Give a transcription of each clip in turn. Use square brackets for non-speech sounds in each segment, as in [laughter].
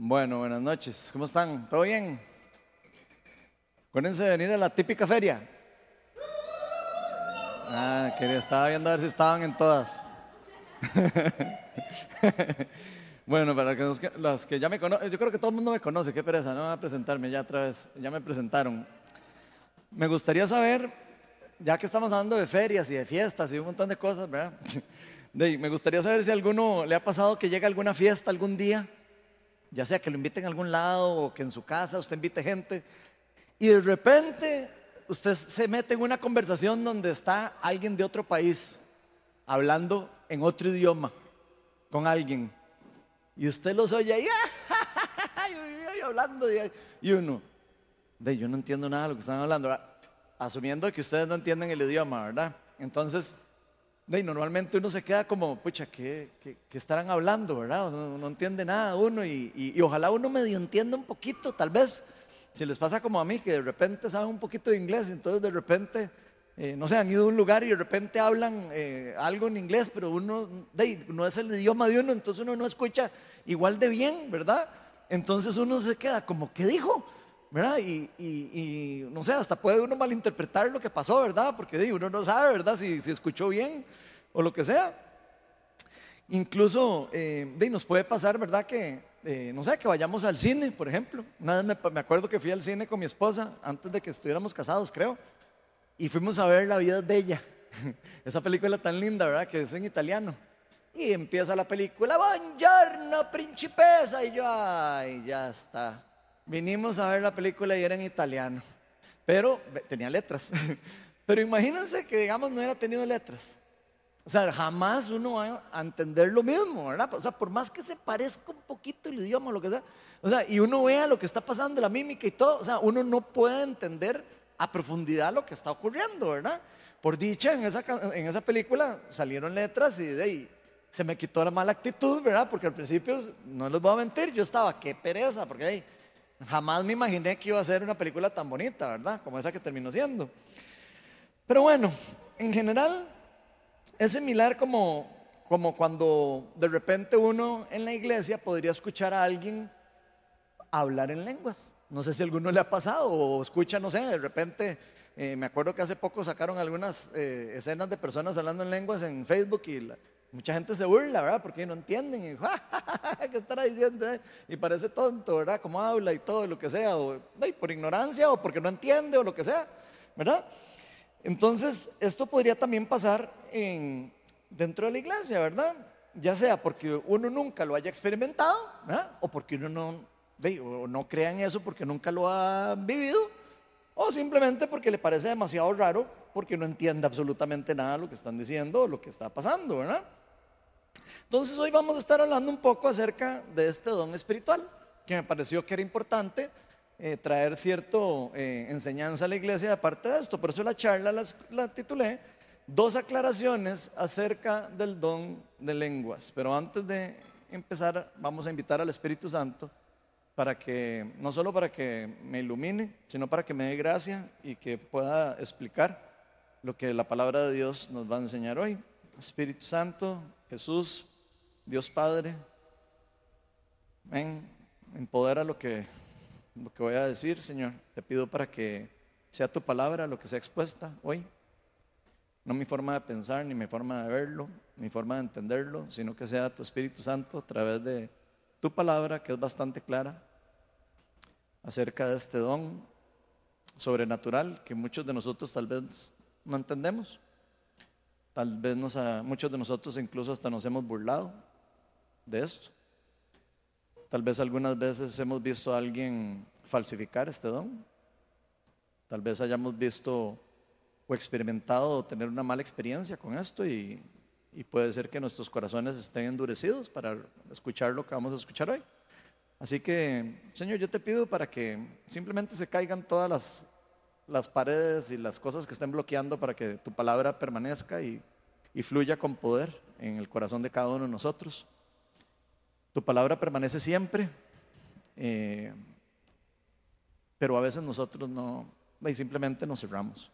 Bueno, buenas noches. ¿Cómo están? ¿Todo bien? Acuérdense de venir a la típica feria. Ah, quería, estaba viendo a ver si estaban en todas. [laughs] bueno, para los que, los que ya me conocen, yo creo que todo el mundo me conoce, qué pereza, no voy a presentarme ya otra vez, ya me presentaron. Me gustaría saber, ya que estamos hablando de ferias y de fiestas y un montón de cosas, ¿verdad? [laughs] me gustaría saber si alguno le ha pasado que llega alguna fiesta algún día ya sea que lo inviten a algún lado o que en su casa usted invite gente, y de repente usted se mete en una conversación donde está alguien de otro país hablando en otro idioma con alguien, y usted los oye ahí, [laughs] hablando, y uno, de yo no entiendo nada de lo que están hablando, asumiendo que ustedes no entienden el idioma, ¿verdad? Entonces, y normalmente uno se queda como, pucha, ¿qué, estarán hablando, verdad? No, entiende nada uno y, ojalá uno medio entienda un poquito, tal vez, si les pasa como a mí, que de repente saben un poquito de inglés, entonces de repente, eh, no sé, han ido a un lugar y de repente hablan eh, algo en inglés, pero uno no es el idioma de uno, entonces uno no escucha igual de bien, ¿verdad? Entonces uno se queda como, ¿qué dijo? ¿Verdad? Y, no sé, hasta puede uno malinterpretar lo que pasó, ¿verdad? Porque uno no sabe, ¿verdad? Si, si escuchó bien o lo que sea. Incluso, eh, nos puede pasar, ¿verdad? Que, eh, no sé, que vayamos al cine, por ejemplo. Una vez me, acuerdo que fui al cine con mi esposa, antes de que estuviéramos casados, creo, y fuimos a ver La vida es bella. [laughs] Esa película tan linda, ¿verdad? Que es en italiano. Y empieza la película, buongiorno, principesa. Y yo, ay, ya está. Vinimos a ver la película y era en italiano, pero tenía letras. [laughs] Pero imagínense que, digamos, no hubiera tenido letras. O sea, jamás uno va a entender lo mismo, ¿verdad? O sea, por más que se parezca un poquito el idioma lo que sea, o sea, y uno vea lo que está pasando, la mímica y todo, o sea, uno no puede entender a profundidad lo que está ocurriendo, ¿verdad? Por dicha, en esa, en esa película salieron letras y de ahí se me quitó la mala actitud, ¿verdad? Porque al principio, no les voy a mentir, yo estaba, qué pereza, porque ahí Jamás me imaginé que iba a ser una película tan bonita, ¿verdad? Como esa que terminó siendo. Pero bueno, en general es similar como, como cuando de repente uno en la iglesia podría escuchar a alguien hablar en lenguas. No sé si a alguno le ha pasado o escucha, no sé, de repente, eh, me acuerdo que hace poco sacaron algunas eh, escenas de personas hablando en lenguas en Facebook y la, Mucha gente se burla, ¿verdad? Porque no entienden. Y, [laughs] ¿Qué estará diciendo? Eh? Y parece tonto, ¿verdad? Como habla y todo, lo que sea. O por ignorancia o porque no entiende o lo que sea, ¿verdad? Entonces, esto podría también pasar en, dentro de la iglesia, ¿verdad? Ya sea porque uno nunca lo haya experimentado, ¿verdad? O porque uno no, o no crea en eso porque nunca lo ha vivido. O simplemente porque le parece demasiado raro porque no entiende absolutamente nada lo que están diciendo o lo que está pasando, ¿verdad? Entonces hoy vamos a estar hablando un poco acerca de este don espiritual, que me pareció que era importante eh, traer cierta eh, enseñanza a la iglesia de parte de esto. Por eso la charla la, titulé Dos aclaraciones acerca del don de lenguas. Pero antes de empezar, vamos a invitar al Espíritu Santo para que, no solo para que me ilumine, sino para que me dé gracia y que pueda explicar lo que la palabra de Dios nos va a enseñar hoy. Espíritu Santo, Jesús, Dios Padre, ven, empodera lo que, lo que voy a decir, Señor. Te pido para que sea tu palabra lo que sea expuesta hoy. No mi forma de pensar, ni mi forma de verlo, ni forma de entenderlo, sino que sea tu Espíritu Santo a través de tu palabra, que es bastante clara, acerca de este don sobrenatural que muchos de nosotros tal vez no entendemos. Tal vez nos muchos de nosotros incluso hasta nos hemos burlado de esto. Tal vez algunas veces hemos visto a alguien falsificar este don. Tal vez hayamos visto o experimentado tener una mala experiencia con esto y puede ser que nuestros corazones estén endurecidos para escuchar lo que vamos a escuchar hoy. Así que, Señor, yo te pido para que simplemente se caigan todas las, las paredes y las cosas que estén bloqueando para que tu palabra permanezca y, fluya con poder en el corazón de cada uno de nosotros. Tu palabra permanece siempre, eh, pero a veces nosotros no, y simplemente nos cerramos.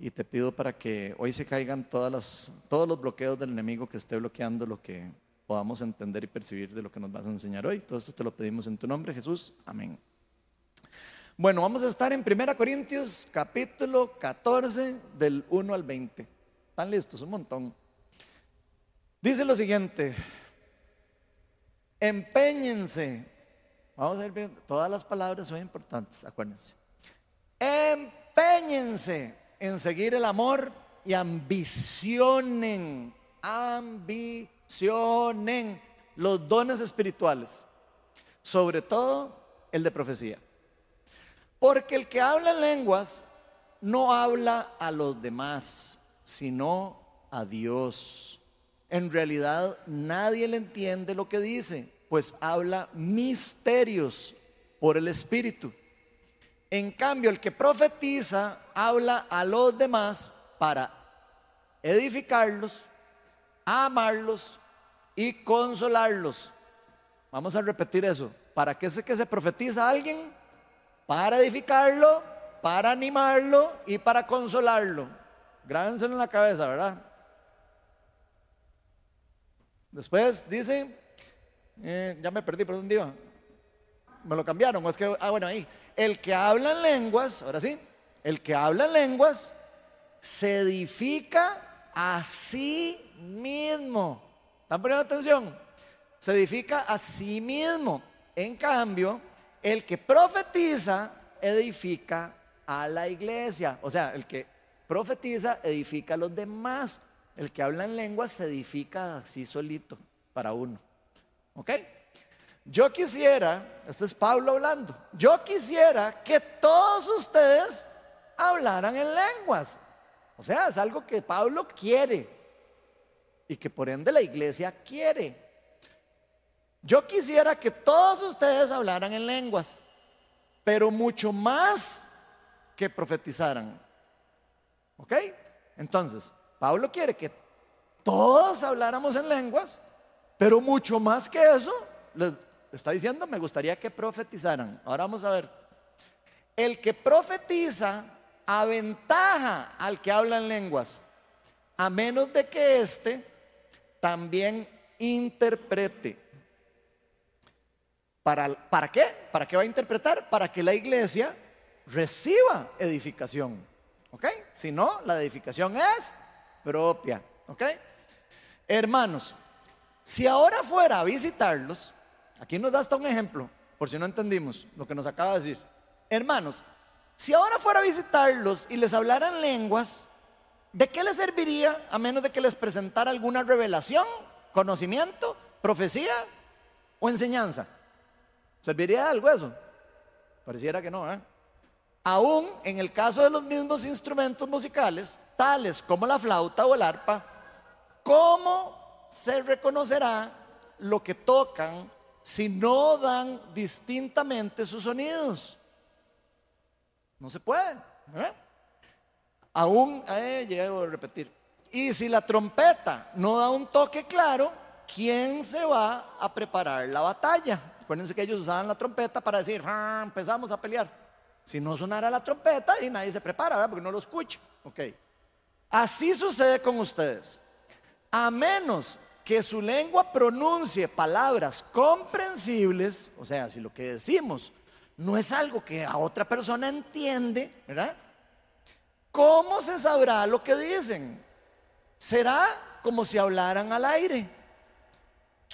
Y te pido para que hoy se caigan todas las, todos los bloqueos del enemigo que esté bloqueando lo que, podamos entender y percibir de lo que nos vas a enseñar hoy. Todo esto te lo pedimos en tu nombre, Jesús. Amén. Bueno, vamos a estar en 1 Corintios capítulo 14 del 1 al 20. ¿Están listos? Un montón. Dice lo siguiente, empeñense. Vamos a ver bien, todas las palabras son importantes, acuérdense. Empeñense en seguir el amor y ambicionen, ambicionen los dones espirituales, sobre todo el de profecía. Porque el que habla en lenguas no habla a los demás, sino a Dios. En realidad nadie le entiende lo que dice, pues habla misterios por el Espíritu. En cambio, el que profetiza habla a los demás para edificarlos, amarlos y consolarlos. Vamos a repetir eso. ¿Para qué es que se profetiza a alguien? Para edificarlo, para animarlo y para consolarlo. Grábenselo en la cabeza, ¿verdad? Después dice, eh, ya me perdí, ¿por dónde iba? Me lo cambiaron, o es que, ah, bueno, ahí. El que habla en lenguas, ahora sí, el que habla en lenguas se edifica a sí mismo. ¿Están poniendo atención? Se edifica a sí mismo. En cambio, el que profetiza edifica a la iglesia. O sea, el que profetiza edifica a los demás. El que habla en lenguas se edifica así solito para uno. ¿Ok? Yo quisiera, este es Pablo hablando, yo quisiera que todos ustedes hablaran en lenguas. O sea, es algo que Pablo quiere y que por ende la iglesia quiere. Yo quisiera que todos ustedes hablaran en lenguas, pero mucho más que profetizaran. ¿Ok? Entonces, Pablo quiere que todos habláramos en lenguas, pero mucho más que eso, les está diciendo, me gustaría que profetizaran. Ahora vamos a ver. El que profetiza aventaja al que habla en lenguas, a menos de que éste también interprete. ¿Para, ¿Para qué? ¿Para qué va a interpretar? Para que la iglesia reciba edificación. ¿Ok? Si no, la edificación es propia. ¿Ok? Hermanos, si ahora fuera a visitarlos, aquí nos da hasta un ejemplo, por si no entendimos lo que nos acaba de decir. Hermanos, si ahora fuera a visitarlos y les hablaran lenguas, ¿de qué les serviría a menos de que les presentara alguna revelación, conocimiento, profecía o enseñanza? ¿Serviría algo eso? Pareciera que no, ¿eh? Aún en el caso de los mismos instrumentos musicales, tales como la flauta o el arpa, ¿cómo se reconocerá lo que tocan si no dan distintamente sus sonidos? No se puede. ¿eh? Aún, eh, llego a repetir. Y si la trompeta no da un toque claro, ¿quién se va a preparar la batalla? Acuérdense que ellos usaban la trompeta para decir, ah, empezamos a pelear. Si no sonara la trompeta y nadie se prepara, ¿verdad? porque no lo escucha. Ok. Así sucede con ustedes. A menos que su lengua pronuncie palabras comprensibles, o sea, si lo que decimos no es algo que a otra persona entiende, ¿verdad? ¿Cómo se sabrá lo que dicen? Será como si hablaran al aire.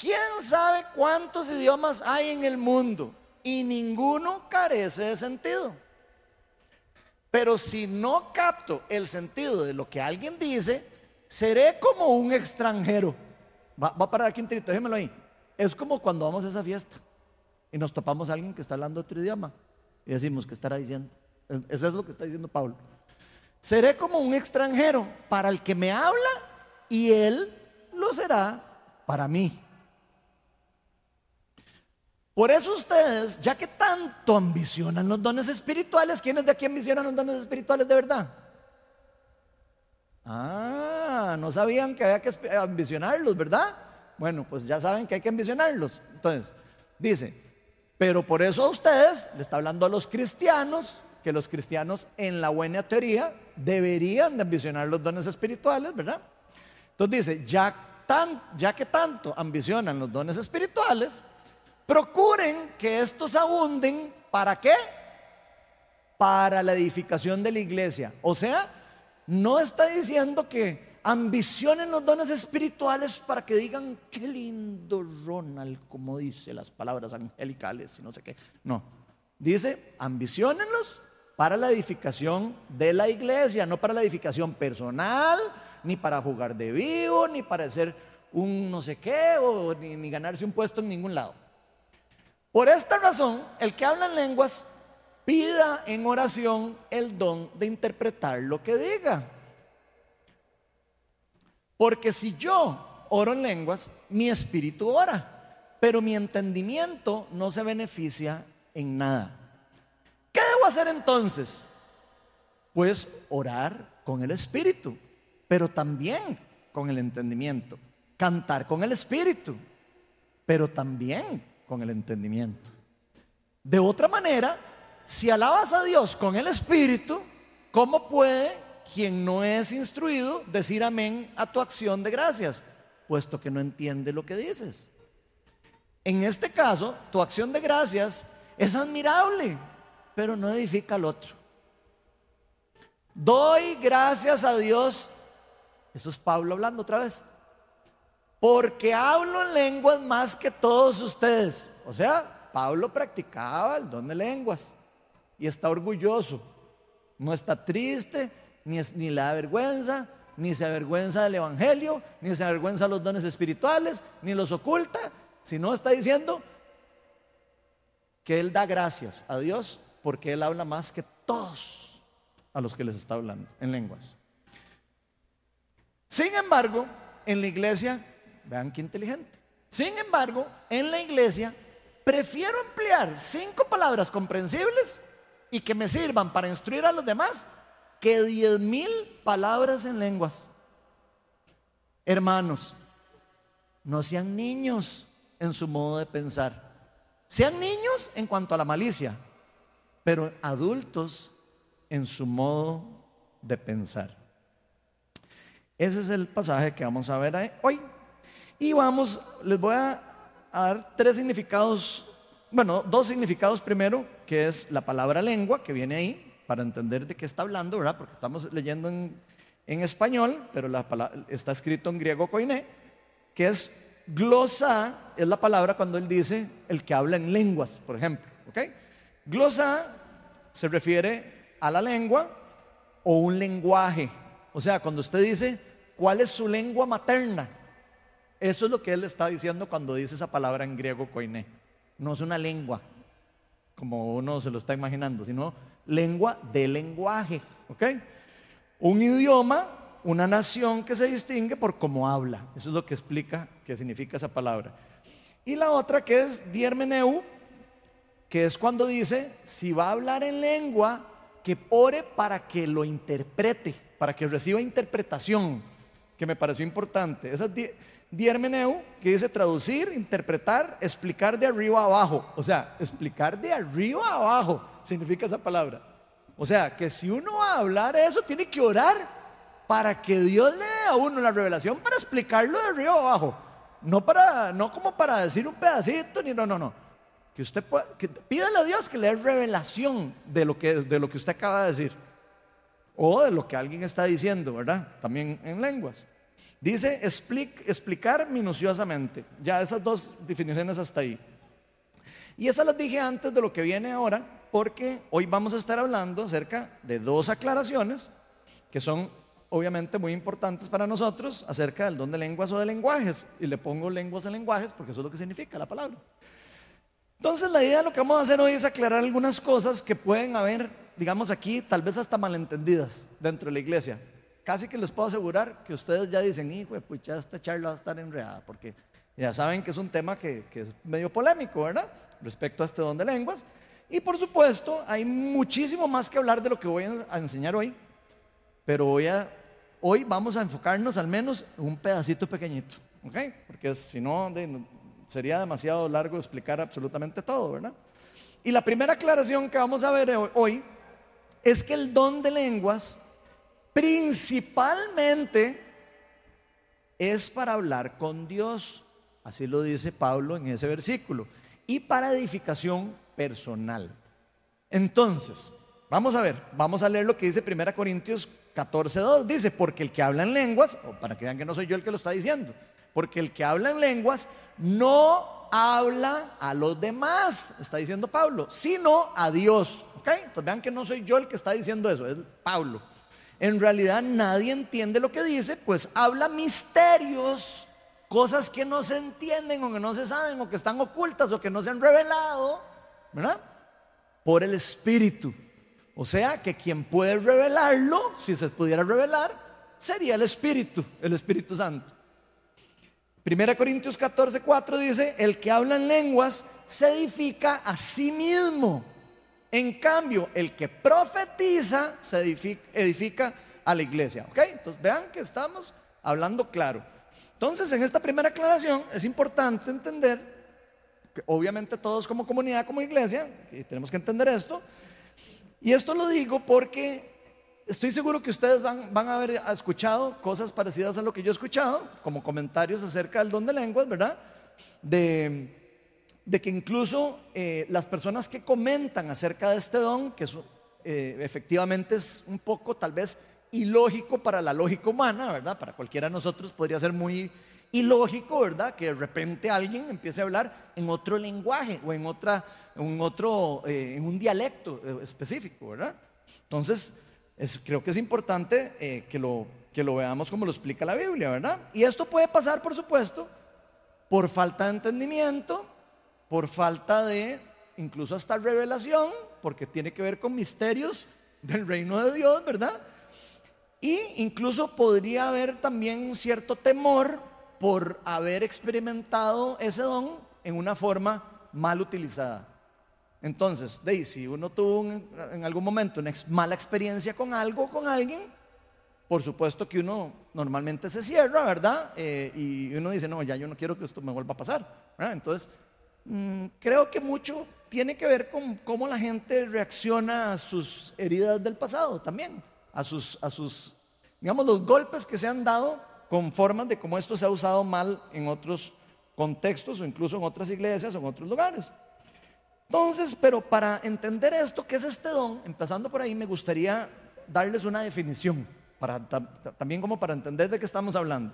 ¿Quién sabe cuántos idiomas hay en el mundo? Y ninguno carece de sentido. Pero si no capto el sentido de lo que alguien dice, seré como un extranjero. Va, a parar aquí un trito, déjemelo ahí. Es como cuando vamos a esa fiesta y nos topamos a alguien que está hablando otro idioma y decimos, ¿qué estará diciendo? Eso es lo que está diciendo Pablo. Seré como un extranjero para el que me habla y él lo será para mí. Por eso ustedes, ya que tanto ambicionan los dones espirituales, ¿quiénes de aquí ambicionan los dones espirituales de verdad? Ah, no sabían que había que ambicionarlos, ¿verdad? Bueno, pues ya saben que hay que ambicionarlos. Entonces, dice, pero por eso a ustedes, le está hablando a los cristianos, que los cristianos en la buena teoría deberían de ambicionar los dones espirituales, ¿verdad? Entonces dice, ya ya que tanto ambicionan los dones espirituales, procuren que estos abunden, ¿para qué? Para la edificación de la iglesia. O sea, no está diciendo que ambicionen los dones espirituales para que digan, qué lindo Ronald, como dice las palabras angelicales y no sé qué. No, dice, ambicionenlos para la edificación de la iglesia, no para la edificación personal, ni para jugar de vivo, ni para ser un no sé qué, ni ganarse un puesto en ningún lado. Por esta razón, el que habla en lenguas pida en oración el don de interpretar lo que diga. Porque si yo oro en lenguas, mi espíritu ora, pero mi entendimiento no se beneficia en nada. ¿Qué debo hacer entonces? Pues orar con el espíritu, pero también con el entendimiento. Cantar con el espíritu, pero también con el entendimiento. De otra manera, si alabas a Dios con el espíritu, ¿cómo puede quien no es instruido decir amén a tu acción de gracias, puesto que no entiende lo que dices? En este caso, tu acción de gracias es admirable, pero no edifica al otro. Doy gracias a Dios. Esto es Pablo hablando otra vez. Porque hablo en lenguas más que todos ustedes. O sea, Pablo practicaba el don de lenguas y está orgulloso. No está triste, ni, le da vergüenza, ni se avergüenza del Evangelio, ni se avergüenza de los dones espirituales, ni los oculta, sino está diciendo que él da gracias a Dios porque Él habla más que todos a los que les está hablando en lenguas. Sin embargo, en la iglesia, vean qué inteligente. Sin embargo, en la iglesia prefiero emplear cinco palabras comprensibles y que me sirvan para instruir a los demás que diez mil palabras en lenguas. Hermanos, no sean niños en su modo de pensar. Sean niños en cuanto a la malicia, pero adultos en su modo de pensar. Ese es el pasaje que vamos a ver hoy. Y vamos, les voy a, dar tres significados, bueno, dos significados primero, que es la palabra lengua, que viene ahí, para entender de qué está hablando, ¿verdad? Porque estamos leyendo en, español, pero la está escrito en griego koiné, que es glosa, es la palabra cuando él dice el que habla en lenguas, por ejemplo, ¿ok? Glosa se refiere a la lengua o un lenguaje. O sea, cuando usted dice, ¿cuál es su lengua materna? Eso es lo que él está diciendo cuando dice esa palabra en griego koiné. No es una lengua, como uno se lo está imaginando, sino lengua de lenguaje. ¿Ok? Un idioma, una nación que se distingue por cómo habla. Eso es lo que explica qué significa esa palabra. Y la otra que es diermeneu, que es cuando dice, si va a hablar en lengua, que ore para que lo interprete, para que reciba interpretación, que me pareció importante. Diermeneu, que dice traducir, interpretar, explicar de arriba a abajo. O sea, explicar de arriba abajo significa esa palabra. O sea, que si uno va a hablar eso, tiene que orar para que Dios le dé a uno la revelación para explicarlo de arriba a abajo. No, para, no como para decir un pedacito, ni no, no, no que usted pueda, que pídale a Dios que le dé revelación de lo que, de lo que usted acaba de decir. O de lo que alguien está diciendo, ¿verdad? También en lenguas. Dice explicar minuciosamente. Ya esas dos definiciones hasta ahí. Y esas las dije antes de lo que viene ahora, porque hoy vamos a estar hablando acerca de dos aclaraciones que son obviamente muy importantes para nosotros acerca del don de lenguas o de lenguajes. Y le pongo lenguas en lenguajes porque eso es lo que significa la palabra. Entonces la idea de lo que vamos a hacer hoy es aclarar algunas cosas que pueden haber, digamos aquí, tal vez hasta malentendidas dentro de la iglesia. Casi que les puedo asegurar que ustedes ya dicen, hijo, pues ya esta charla va a estar enredada, porque ya saben que es un tema que, que es medio polémico, ¿verdad? Respecto a este don de lenguas. Y por supuesto, hay muchísimo más que hablar de lo que voy a enseñar hoy, pero voy a, hoy vamos a enfocarnos al menos en un pedacito pequeñito, ¿ok? Porque si no, sería demasiado largo explicar absolutamente todo, ¿verdad? Y la primera aclaración que vamos a ver hoy es que el don de lenguas principalmente es para hablar con Dios. Así lo dice Pablo en ese versículo. Y para edificación personal. Entonces, vamos a ver, vamos a leer lo que dice 1 Corintios 14.2. Dice, porque el que habla en lenguas, o para que vean que no soy yo el que lo está diciendo, porque el que habla en lenguas no habla a los demás, está diciendo Pablo, sino a Dios. ¿Ok? Entonces vean que no soy yo el que está diciendo eso, es Pablo. En realidad nadie entiende lo que dice, pues habla misterios, cosas que no se entienden o que no se saben o que están ocultas o que no se han revelado, ¿verdad? Por el Espíritu. O sea que quien puede revelarlo, si se pudiera revelar, sería el Espíritu, el Espíritu Santo. Primera Corintios 14, 4 dice, el que habla en lenguas se edifica a sí mismo. En cambio, el que profetiza se edifica, a la iglesia. ¿Ok? Entonces vean que estamos hablando claro. Entonces, en esta primera aclaración es importante entender que obviamente todos como comunidad, como iglesia, tenemos que entender esto. Y esto lo digo porque estoy seguro que ustedes van, van, a haber escuchado cosas parecidas a lo que yo he escuchado, como comentarios acerca del don de lenguas, ¿verdad? De, de que incluso eh, las personas que comentan acerca de este don, que eh, efectivamente es un poco tal vez ilógico para la lógica humana, ¿verdad? Para cualquiera de nosotros podría ser muy ilógico, ¿verdad? Que de repente alguien empiece a hablar en otro lenguaje o en, otra, en otro, eh, en un dialecto específico, ¿verdad? Entonces, creo que es importante que, lo, que lo veamos como lo explica la Biblia, ¿verdad? Y esto puede pasar, por supuesto, por falta de entendimiento, por falta de incluso hasta revelación, porque tiene que ver con misterios del reino de Dios, ¿verdad? Y incluso podría haber también un cierto temor por haber experimentado ese don en una forma mal utilizada. Entonces, de, si uno tuvo en algún momento una mala experiencia con algo, con alguien, por supuesto que uno normalmente se cierra, ¿verdad? Eh, y uno dice, no, ya yo no quiero que esto me vuelva a pasar. Entonces, mm, creo que mucho tiene que ver con cómo la gente reacciona a sus heridas del pasado también, a sus, a sus, digamos, los golpes que se han dado con formas de cómo esto se ha usado mal en otros contextos o incluso en otras iglesias o en otros lugares. Entonces, pero para entender esto, ¿qué es este don? Empezando por ahí, me gustaría darles una definición, también como para entender de qué estamos hablando.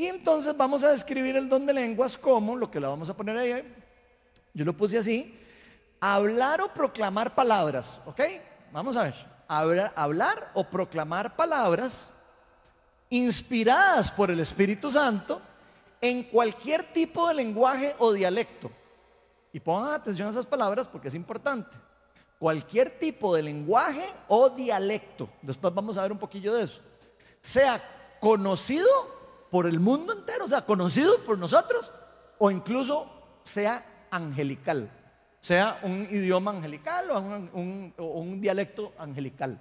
Y entonces vamos a describir el don de lenguas como, lo que le vamos a poner ahí, yo lo puse así, hablar o proclamar palabras, ¿ok? Vamos a ver, hablar, hablar o proclamar palabras inspiradas por el Espíritu Santo en cualquier tipo de lenguaje o dialecto y pongan atención a esas palabras porque es importante. Cualquier tipo de lenguaje o dialecto, después vamos a ver un poquillo de eso, sea conocido por el mundo entero, o sea, conocido por nosotros, o incluso sea angelical, sea un idioma angelical o un, un dialecto angelical.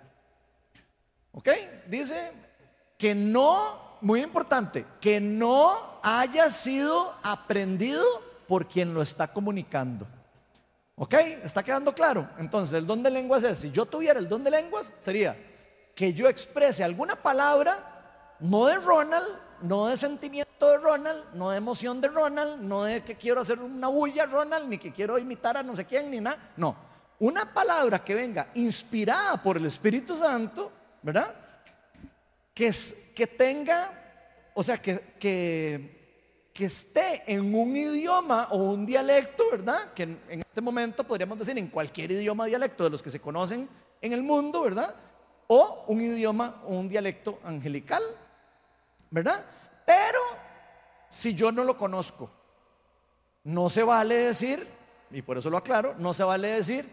¿Ok? Dice que no, muy importante, que no haya sido aprendido por quien lo está comunicando. ¿Ok? ¿Está quedando claro? Entonces, el don de lenguas es, si yo tuviera el don de lenguas, sería que yo exprese alguna palabra, no de Ronald, no de sentimiento de Ronald, no de emoción de Ronald, no de que quiero hacer una bulla Ronald, ni que quiero imitar a no sé quién, ni nada. No, una palabra que venga inspirada por el Espíritu Santo, ¿verdad? Que, que tenga, o sea, que, que que esté en un idioma o un dialecto, ¿verdad? Que en, este momento podríamos decir en cualquier idioma dialecto de los que se conocen en el mundo, ¿verdad? O un idioma o un dialecto angelical, ¿verdad? Pero si yo no lo conozco, no se vale decir, y por eso lo aclaro, no se vale decir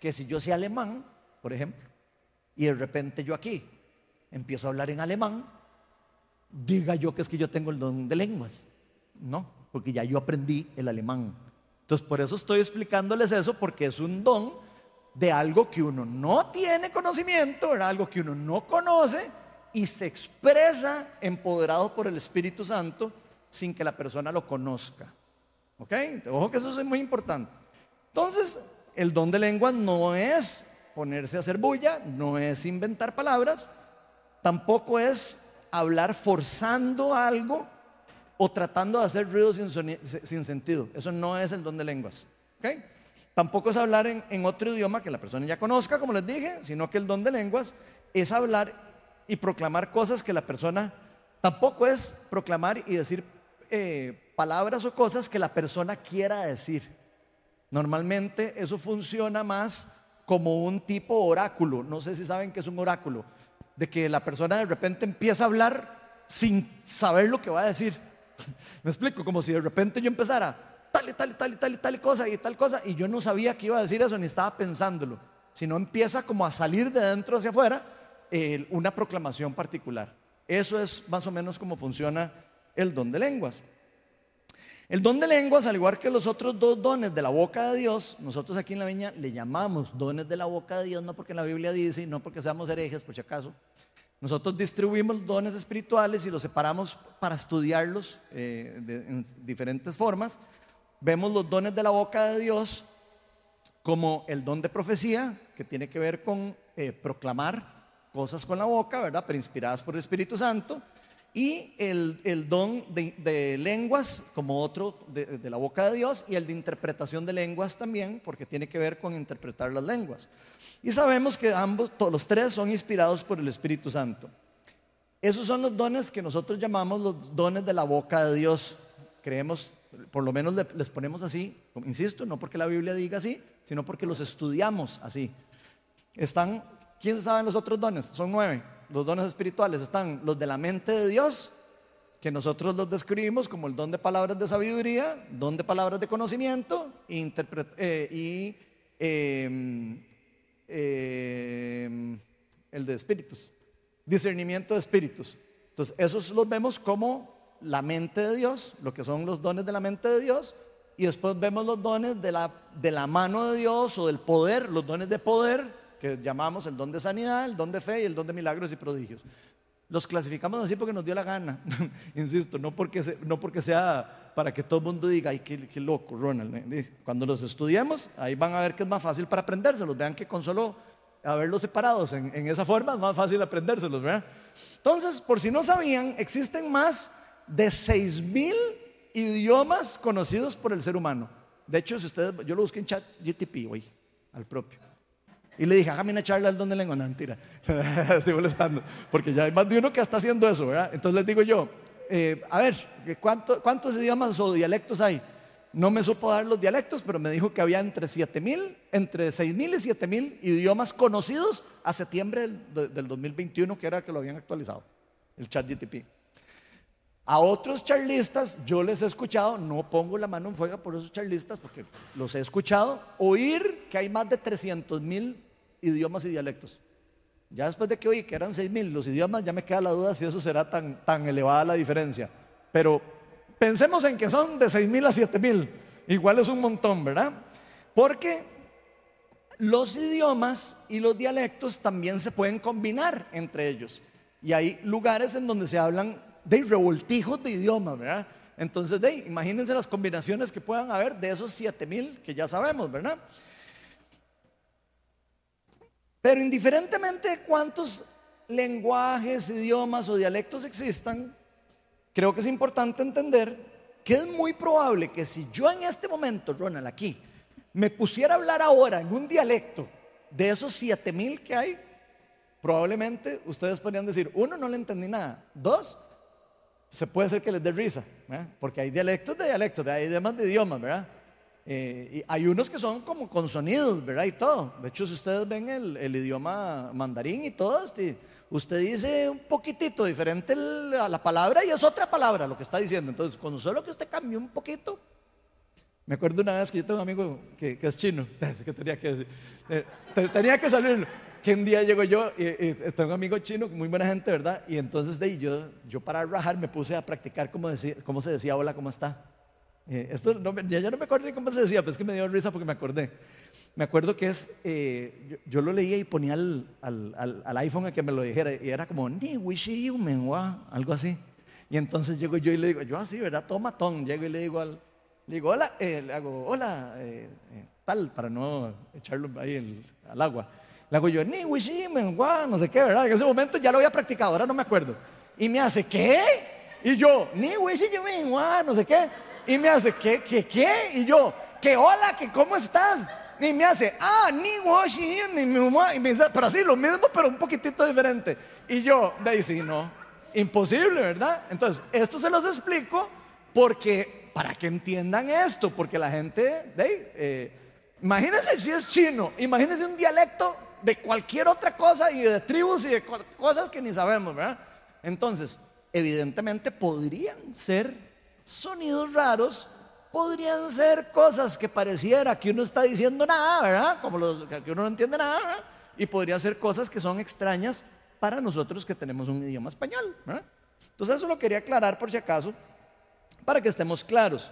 que si yo sé alemán, por ejemplo, y de repente yo aquí empiezo a hablar en alemán, diga yo que es que yo tengo el don de lenguas. No, porque ya yo aprendí el alemán. Entonces, por eso estoy explicándoles eso, porque es un don de algo que uno no tiene conocimiento, algo que uno no conoce y se expresa empoderado por el Espíritu Santo sin que la persona lo conozca. ¿Ok? Ojo que eso es muy importante. Entonces, el don de lengua no es ponerse a hacer bulla, no es inventar palabras, tampoco es hablar forzando algo o tratando de hacer ruido sin, sentido. Eso no es el don de lenguas. ¿okay? Tampoco es hablar en, en, otro idioma que la persona ya conozca, como les dije, sino que el don de lenguas es hablar y proclamar cosas que la persona tampoco es proclamar y decir eh, palabras o cosas que la persona quiera decir. Normalmente eso funciona más como un tipo oráculo. No sé si saben que es un oráculo. De que la persona de repente empieza a hablar sin saber lo que va a decir. [laughs] Me explico, como si de repente yo empezara tal y tal y tal y tal y tal cosa y tal cosa y yo no sabía que iba a decir eso ni estaba pensándolo, sino empieza como a salir de dentro hacia afuera eh, una proclamación particular. Eso es más o menos como funciona el don de lenguas. El don de lenguas, al igual que los otros dos dones de la boca de Dios, nosotros aquí en la viña le llamamos dones de la boca de Dios, no porque la Biblia dice y no porque seamos herejes, por si acaso. Nosotros distribuimos dones espirituales y los separamos para estudiarlos eh, en diferentes formas. Vemos los dones de la boca de Dios como el don de profecía, que tiene que ver con eh, proclamar cosas con la boca, ¿verdad? Pero inspiradas por el Espíritu Santo. Y el, don de, lenguas como otro de, la boca de Dios y el de interpretación de lenguas también, porque tiene que ver con interpretar las lenguas. Y sabemos que ambos, todos los tres son inspirados por el Espíritu Santo. Esos son los dones que nosotros llamamos los dones de la boca de Dios. Creemos, por lo menos les ponemos así, insisto, no porque la Biblia diga así, sino porque los estudiamos así. Están ¿Quién sabe los otros dones? Son nueve. Los dones espirituales están los de la mente de Dios, que nosotros los describimos como el don de palabras de sabiduría, don de palabras de conocimiento eh, y em, em, el de espíritus, discernimiento de espíritus. Entonces, esos los vemos como la mente de Dios, lo que son los dones de la mente de Dios, y después vemos los dones de la, de la mano de Dios o del poder, los dones de poder que llamamos el don de sanidad, el don de fe y el don de milagros y prodigios. Los clasificamos así porque nos dio la gana, [laughs] insisto, no porque, no porque sea para que todo el mundo diga, ay, qué, loco, Ronald. Cuando los estudiemos, ahí van a ver que es más fácil para aprendérselos. Vean que con solo haberlos separados en, en esa forma es más fácil aprendérselos, ¿verdad? Entonces, por si no sabían, existen más de 6000 idiomas conocidos por el ser humano. De hecho, si ustedes, yo lo busqué en chat GTP hoy, al propio. Y le dije, hágame una charla al don de lengua. No, mentira. [laughs] Estoy molestando. Porque ya hay más de uno que está haciendo eso, ¿verdad? Entonces les digo yo, eh, a ver, ¿cuántos idiomas o dialectos hay? No me supo dar los dialectos, pero me dijo que había entre 7 mil, entre 6 mil y 7 mil idiomas conocidos a septiembre del, del 2021, que era que lo habían actualizado, el chat GTP. A otros charlistas yo les he escuchado, no pongo la mano en fuego por esos charlistas porque los he escuchado, oír que hay más de 300 mil idiomas y dialectos. Ya después de que oí que eran 6 mil los idiomas, ya me queda la duda si eso será tan, tan elevada la diferencia. Pero pensemos en que son de 6 mil a 7 mil. Igual es un montón, ¿verdad? Porque los idiomas y los dialectos también se pueden combinar entre ellos. Y hay lugares en donde se hablan de revoltijos de idiomas, ¿verdad? Entonces, imagínense las combinaciones que puedan haber de esos 7 mil que ya sabemos, ¿verdad? Pero indiferentemente de cuántos lenguajes, idiomas o dialectos existan, creo que es importante entender que es muy probable que si yo en este momento, Ronald, aquí, me pusiera a hablar ahora en un dialecto de esos 7000 que hay, probablemente ustedes podrían decir, uno, no le entendí nada, dos, se puede ser que les dé risa, porque hay dialectos de dialectos, hay idiomas de idiomas, ¿verdad? Eh, y hay unos que son como con sonidos, ¿verdad? Y todo. De hecho, si ustedes ven el, idioma mandarín y todo, este, usted dice un poquitito diferente a la palabra y es otra palabra lo que está diciendo. Entonces, con solo que usted cambie un poquito. Me acuerdo una vez que yo tengo un amigo que, es chino, [laughs] que tenía que decir, eh, tenía que salir que un día llego yo y, tengo un amigo chino, muy buena gente, ¿verdad? Y entonces de ahí yo, yo para rajar me puse a practicar cómo, cómo se decía hola, ¿cómo está? Eh, esto no, ya, no me acuerdo ni cómo se decía, pero es que me dio risa porque me acordé. Me acuerdo que es, eh, yo, lo leía y ponía al, al, al, iPhone a que me lo dijera y era como, ni wishi algo así. Y entonces llego yo y le digo, yo así, ¿verdad? Toma ton. Llego y le digo al, le digo, hola, eh, le hago, hola, tal, para no echarlo ahí al agua. Le hago yo, ni wishi no sé qué, ¿verdad? En ese momento ya lo había practicado, ahora no me acuerdo. Y me hace, ¿qué? Y yo, ni güey, no sé qué. Y me hace, ¿qué, qué, qué? Y yo, ¿qué hola, que cómo estás? Y me hace, ah, ni washi, ni mi mamá. Y me dice, pero así, lo mismo, pero un poquitito diferente. Y yo, de ahí sí, no. Imposible, ¿verdad? Entonces, esto se los explico porque, para que entiendan esto, porque la gente, de ahí, eh, imagínense si es chino, imagínense un dialecto de cualquier otra cosa y de tribus y de cosas que ni sabemos, ¿verdad? Entonces, evidentemente podrían ser sonidos raros, podrían ser cosas que pareciera que uno está diciendo nada, ¿verdad? Como los, que uno no entiende nada, ¿verdad? Y podría ser cosas que son extrañas para nosotros que tenemos un idioma español, ¿verdad? Entonces eso lo quería aclarar por si acaso, para que estemos claros.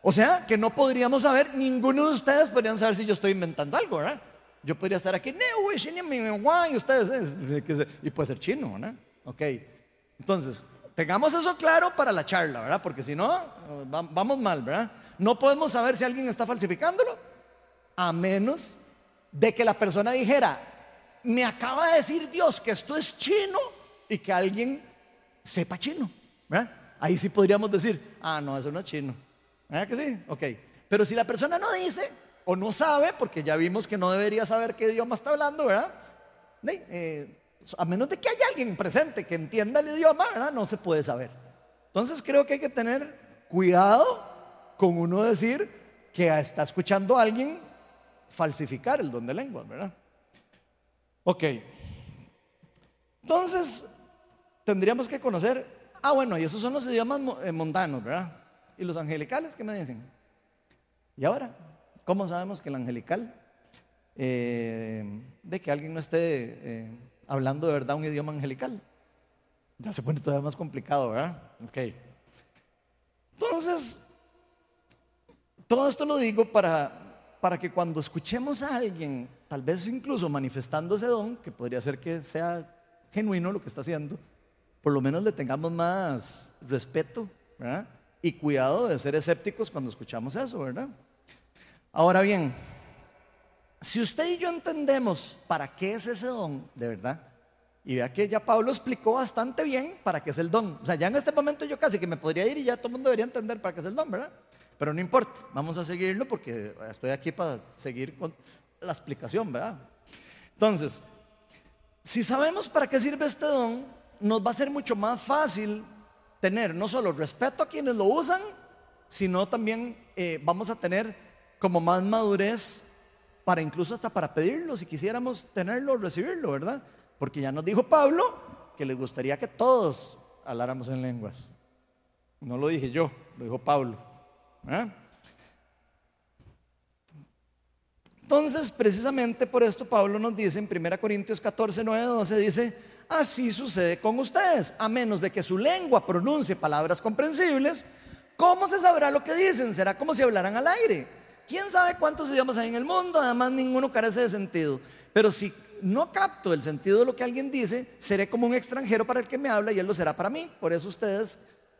O sea, que no podríamos saber, ninguno de ustedes podrían saber si yo estoy inventando algo, ¿verdad? Yo podría estar aquí, y ustedes, y puede ser chino, ¿no? Ok. Entonces, tengamos eso claro para la charla, ¿verdad? Porque si no, vamos mal, ¿verdad? No podemos saber si alguien está falsificándolo, a menos de que la persona dijera, me acaba de decir Dios que esto es chino y que alguien sepa chino, ¿verdad? Ahí sí podríamos decir, ah, no, eso no es chino. ¿Verdad que sí? Ok. Pero si la persona no dice, o no sabe, porque ya vimos que no debería saber qué idioma está hablando, ¿verdad? Eh, a menos de que haya alguien presente que entienda el idioma, ¿verdad? No se puede saber. Entonces creo que hay que tener cuidado con uno decir que está escuchando a alguien falsificar el don de lenguas, ¿verdad? Ok. Entonces, tendríamos que conocer, ah, bueno, y esos son los idiomas eh, mundanos, ¿verdad? ¿Y los angelicales qué me dicen? ¿Y ahora? ¿Cómo sabemos que el angelical, eh, de que alguien no esté eh, hablando de verdad un idioma angelical? Ya se pone todavía más complicado, ¿verdad? Ok. Entonces, todo esto lo digo para, para que cuando escuchemos a alguien, tal vez incluso manifestando ese don, que podría ser que sea genuino lo que está haciendo, por lo menos le tengamos más respeto, ¿verdad? Y cuidado de ser escépticos cuando escuchamos eso, ¿verdad? Ahora bien, si usted y yo entendemos para qué es ese don, de verdad, y vea que ya Pablo explicó bastante bien para qué es el don. O sea, ya en este momento yo casi que me podría ir y ya todo el mundo debería entender para qué es el don, ¿verdad? Pero no importa, vamos a seguirlo porque estoy aquí para seguir con la explicación, ¿verdad? Entonces, si sabemos para qué sirve este don, nos va a ser mucho más fácil tener no solo respeto a quienes lo usan, sino también eh, vamos a tener como más madurez para incluso hasta para pedirlo, si quisiéramos tenerlo, recibirlo, ¿verdad? Porque ya nos dijo Pablo que le gustaría que todos habláramos en lenguas. No lo dije yo, lo dijo Pablo. Entonces, precisamente por esto Pablo nos dice en 1 Corintios 14, 9, 12, dice, así sucede con ustedes, a menos de que su lengua pronuncie palabras comprensibles, ¿cómo se sabrá lo que dicen? Será como si hablaran al aire. ¿Quién sabe cuántos idiomas hay en el mundo? Además, ninguno carece de sentido. Pero si no capto el sentido de lo que alguien dice, seré como un extranjero para el que me habla y él lo será para mí. Por eso ustedes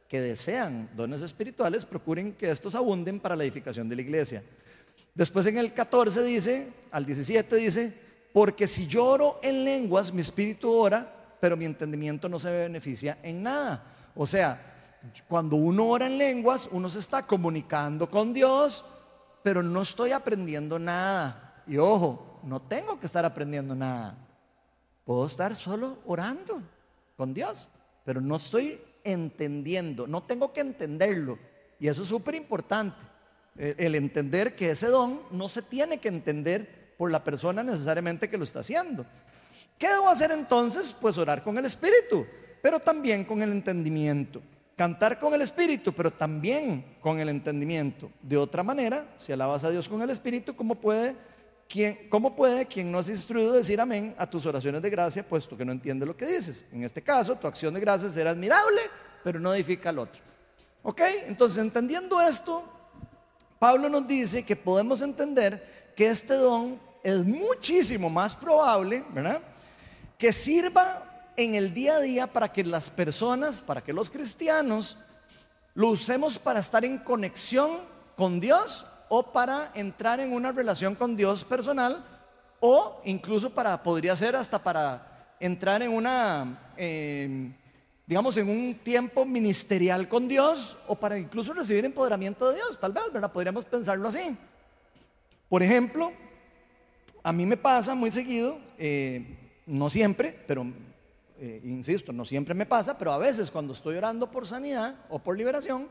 que desean dones espirituales, procuren que estos abunden para la edificación de la iglesia. Después en el 14 dice, al 17 dice, porque si lloro en lenguas, mi espíritu ora, pero mi entendimiento no se beneficia en nada. O sea, cuando uno ora en lenguas, uno se está comunicando con Dios, pero no estoy aprendiendo nada. Y ojo, no tengo que estar aprendiendo nada. Puedo estar solo orando con Dios, pero no estoy entendiendo, no tengo que entenderlo. Y eso es súper importante. El entender que ese don no se tiene que entender por la persona necesariamente que lo está haciendo. ¿Qué debo hacer entonces? Pues orar con el Espíritu, pero también con el entendimiento. Cantar con el espíritu, pero también con el entendimiento. De otra manera, si alabas a Dios con el espíritu, ¿cómo puede quien, cómo puede quien no has instruido decir amén a tus oraciones de gracia, puesto que no entiende lo que dices? En este caso, tu acción de gracia será admirable, pero no edifica al otro. ¿Ok? Entonces, entendiendo esto, Pablo nos dice que podemos entender que este don es muchísimo más probable, ¿verdad? Que sirva en el día a día para que las personas, para que los cristianos lo usemos para estar en conexión con Dios o para entrar en una relación con Dios personal o incluso para, podría ser hasta para entrar en una, em, digamos, en un tiempo ministerial con Dios o para incluso recibir empoderamiento de Dios, tal vez, ¿verdad? Podríamos pensarlo así. Por ejemplo, a mí me pasa muy seguido, eh, no siempre, pero eh, insisto, no siempre me pasa, pero a veces cuando estoy orando por sanidad o por liberación,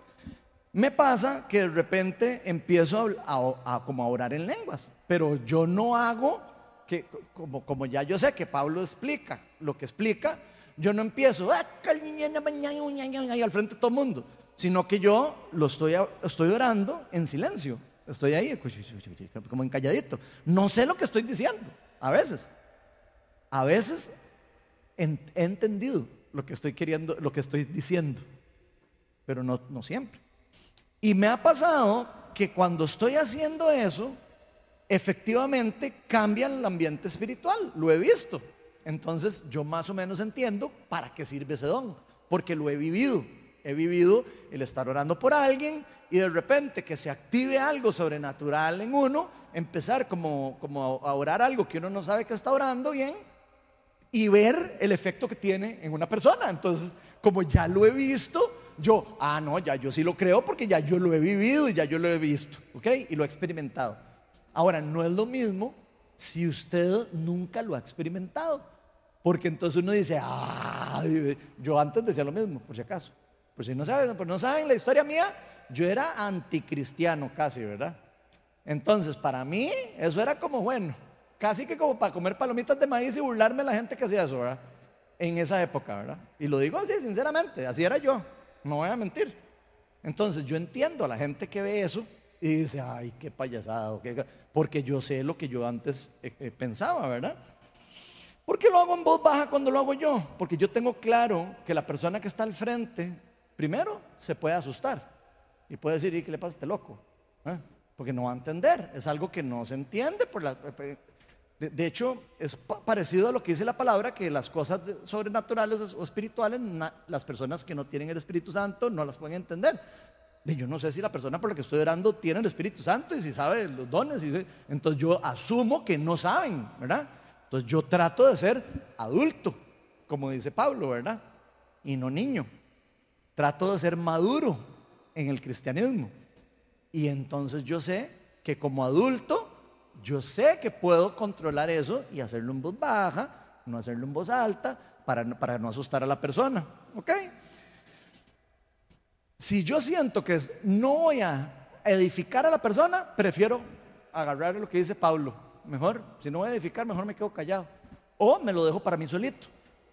me pasa que de repente empiezo a, como a orar en lenguas, pero yo no hago que, como, como ya yo sé que Pablo explica lo que explica, yo no empiezo ah, al frente de todo el mundo, sino que yo lo estoy, estoy orando en silencio, estoy ahí como encalladito. No sé lo que estoy diciendo, a veces. A veces he entendido lo que estoy queriendo, lo que estoy diciendo, pero no, no siempre. Y me ha pasado que cuando estoy haciendo eso, efectivamente cambia el ambiente espiritual, lo he visto. Entonces yo más o menos entiendo para qué sirve ese don, porque lo he vivido. He vivido el estar orando por alguien y de repente que se active algo sobrenatural en uno, empezar como, como a orar algo que uno no sabe que está orando bien y ver el efecto que tiene en una persona. Entonces, como ya lo he visto, yo, ah, no, ya yo sí lo creo porque ya yo lo he vivido y ya yo lo he visto, ¿ok? Y lo he experimentado. Ahora, no es lo mismo si usted nunca lo ha experimentado. Porque entonces uno dice, ah, yo antes decía lo mismo, por si acaso. Por si no saben, pues no saben la historia mía, yo era anticristiano casi, ¿verdad? Entonces, para mí, eso era como bueno, casi que como para comer palomitas de maíz y burlarme de la gente que hacía eso, ¿verdad? En esa época, ¿verdad? Y lo digo así, sinceramente, así era yo, no voy a mentir. Entonces, yo entiendo a la gente que ve eso y dice, ay, qué payasado, porque yo sé lo que yo antes eh, eh, pensaba, ¿verdad? ¿Por qué lo hago en voz baja cuando lo hago yo? Porque yo tengo claro que la persona que está al frente, primero, se puede asustar y puede decir, ¿y qué le pasa a este loco? ¿Eh? Porque no va a entender, es algo que no se entiende. Por la, de, hecho, es parecido a lo que dice la palabra, que las cosas sobrenaturales o espirituales, las personas que no tienen el Espíritu Santo no las pueden entender. De yo no sé si la persona por la que estoy orando tiene el Espíritu Santo y si sabe los dones. Entonces yo asumo que no saben, ¿verdad? Entonces yo trato de ser adulto, como dice Pablo, ¿verdad? Y no niño. Trato de ser maduro en el cristianismo. Y entonces yo sé que como adulto, yo sé que puedo controlar eso y hacerlo en voz baja, no hacerlo en voz alta, para, para no asustar a la persona. ¿Ok? Si yo siento que no voy a edificar a la persona, prefiero agarrar lo que dice Pablo mejor, si no voy a edificar, mejor me quedo callado. O me lo dejo para mí solito,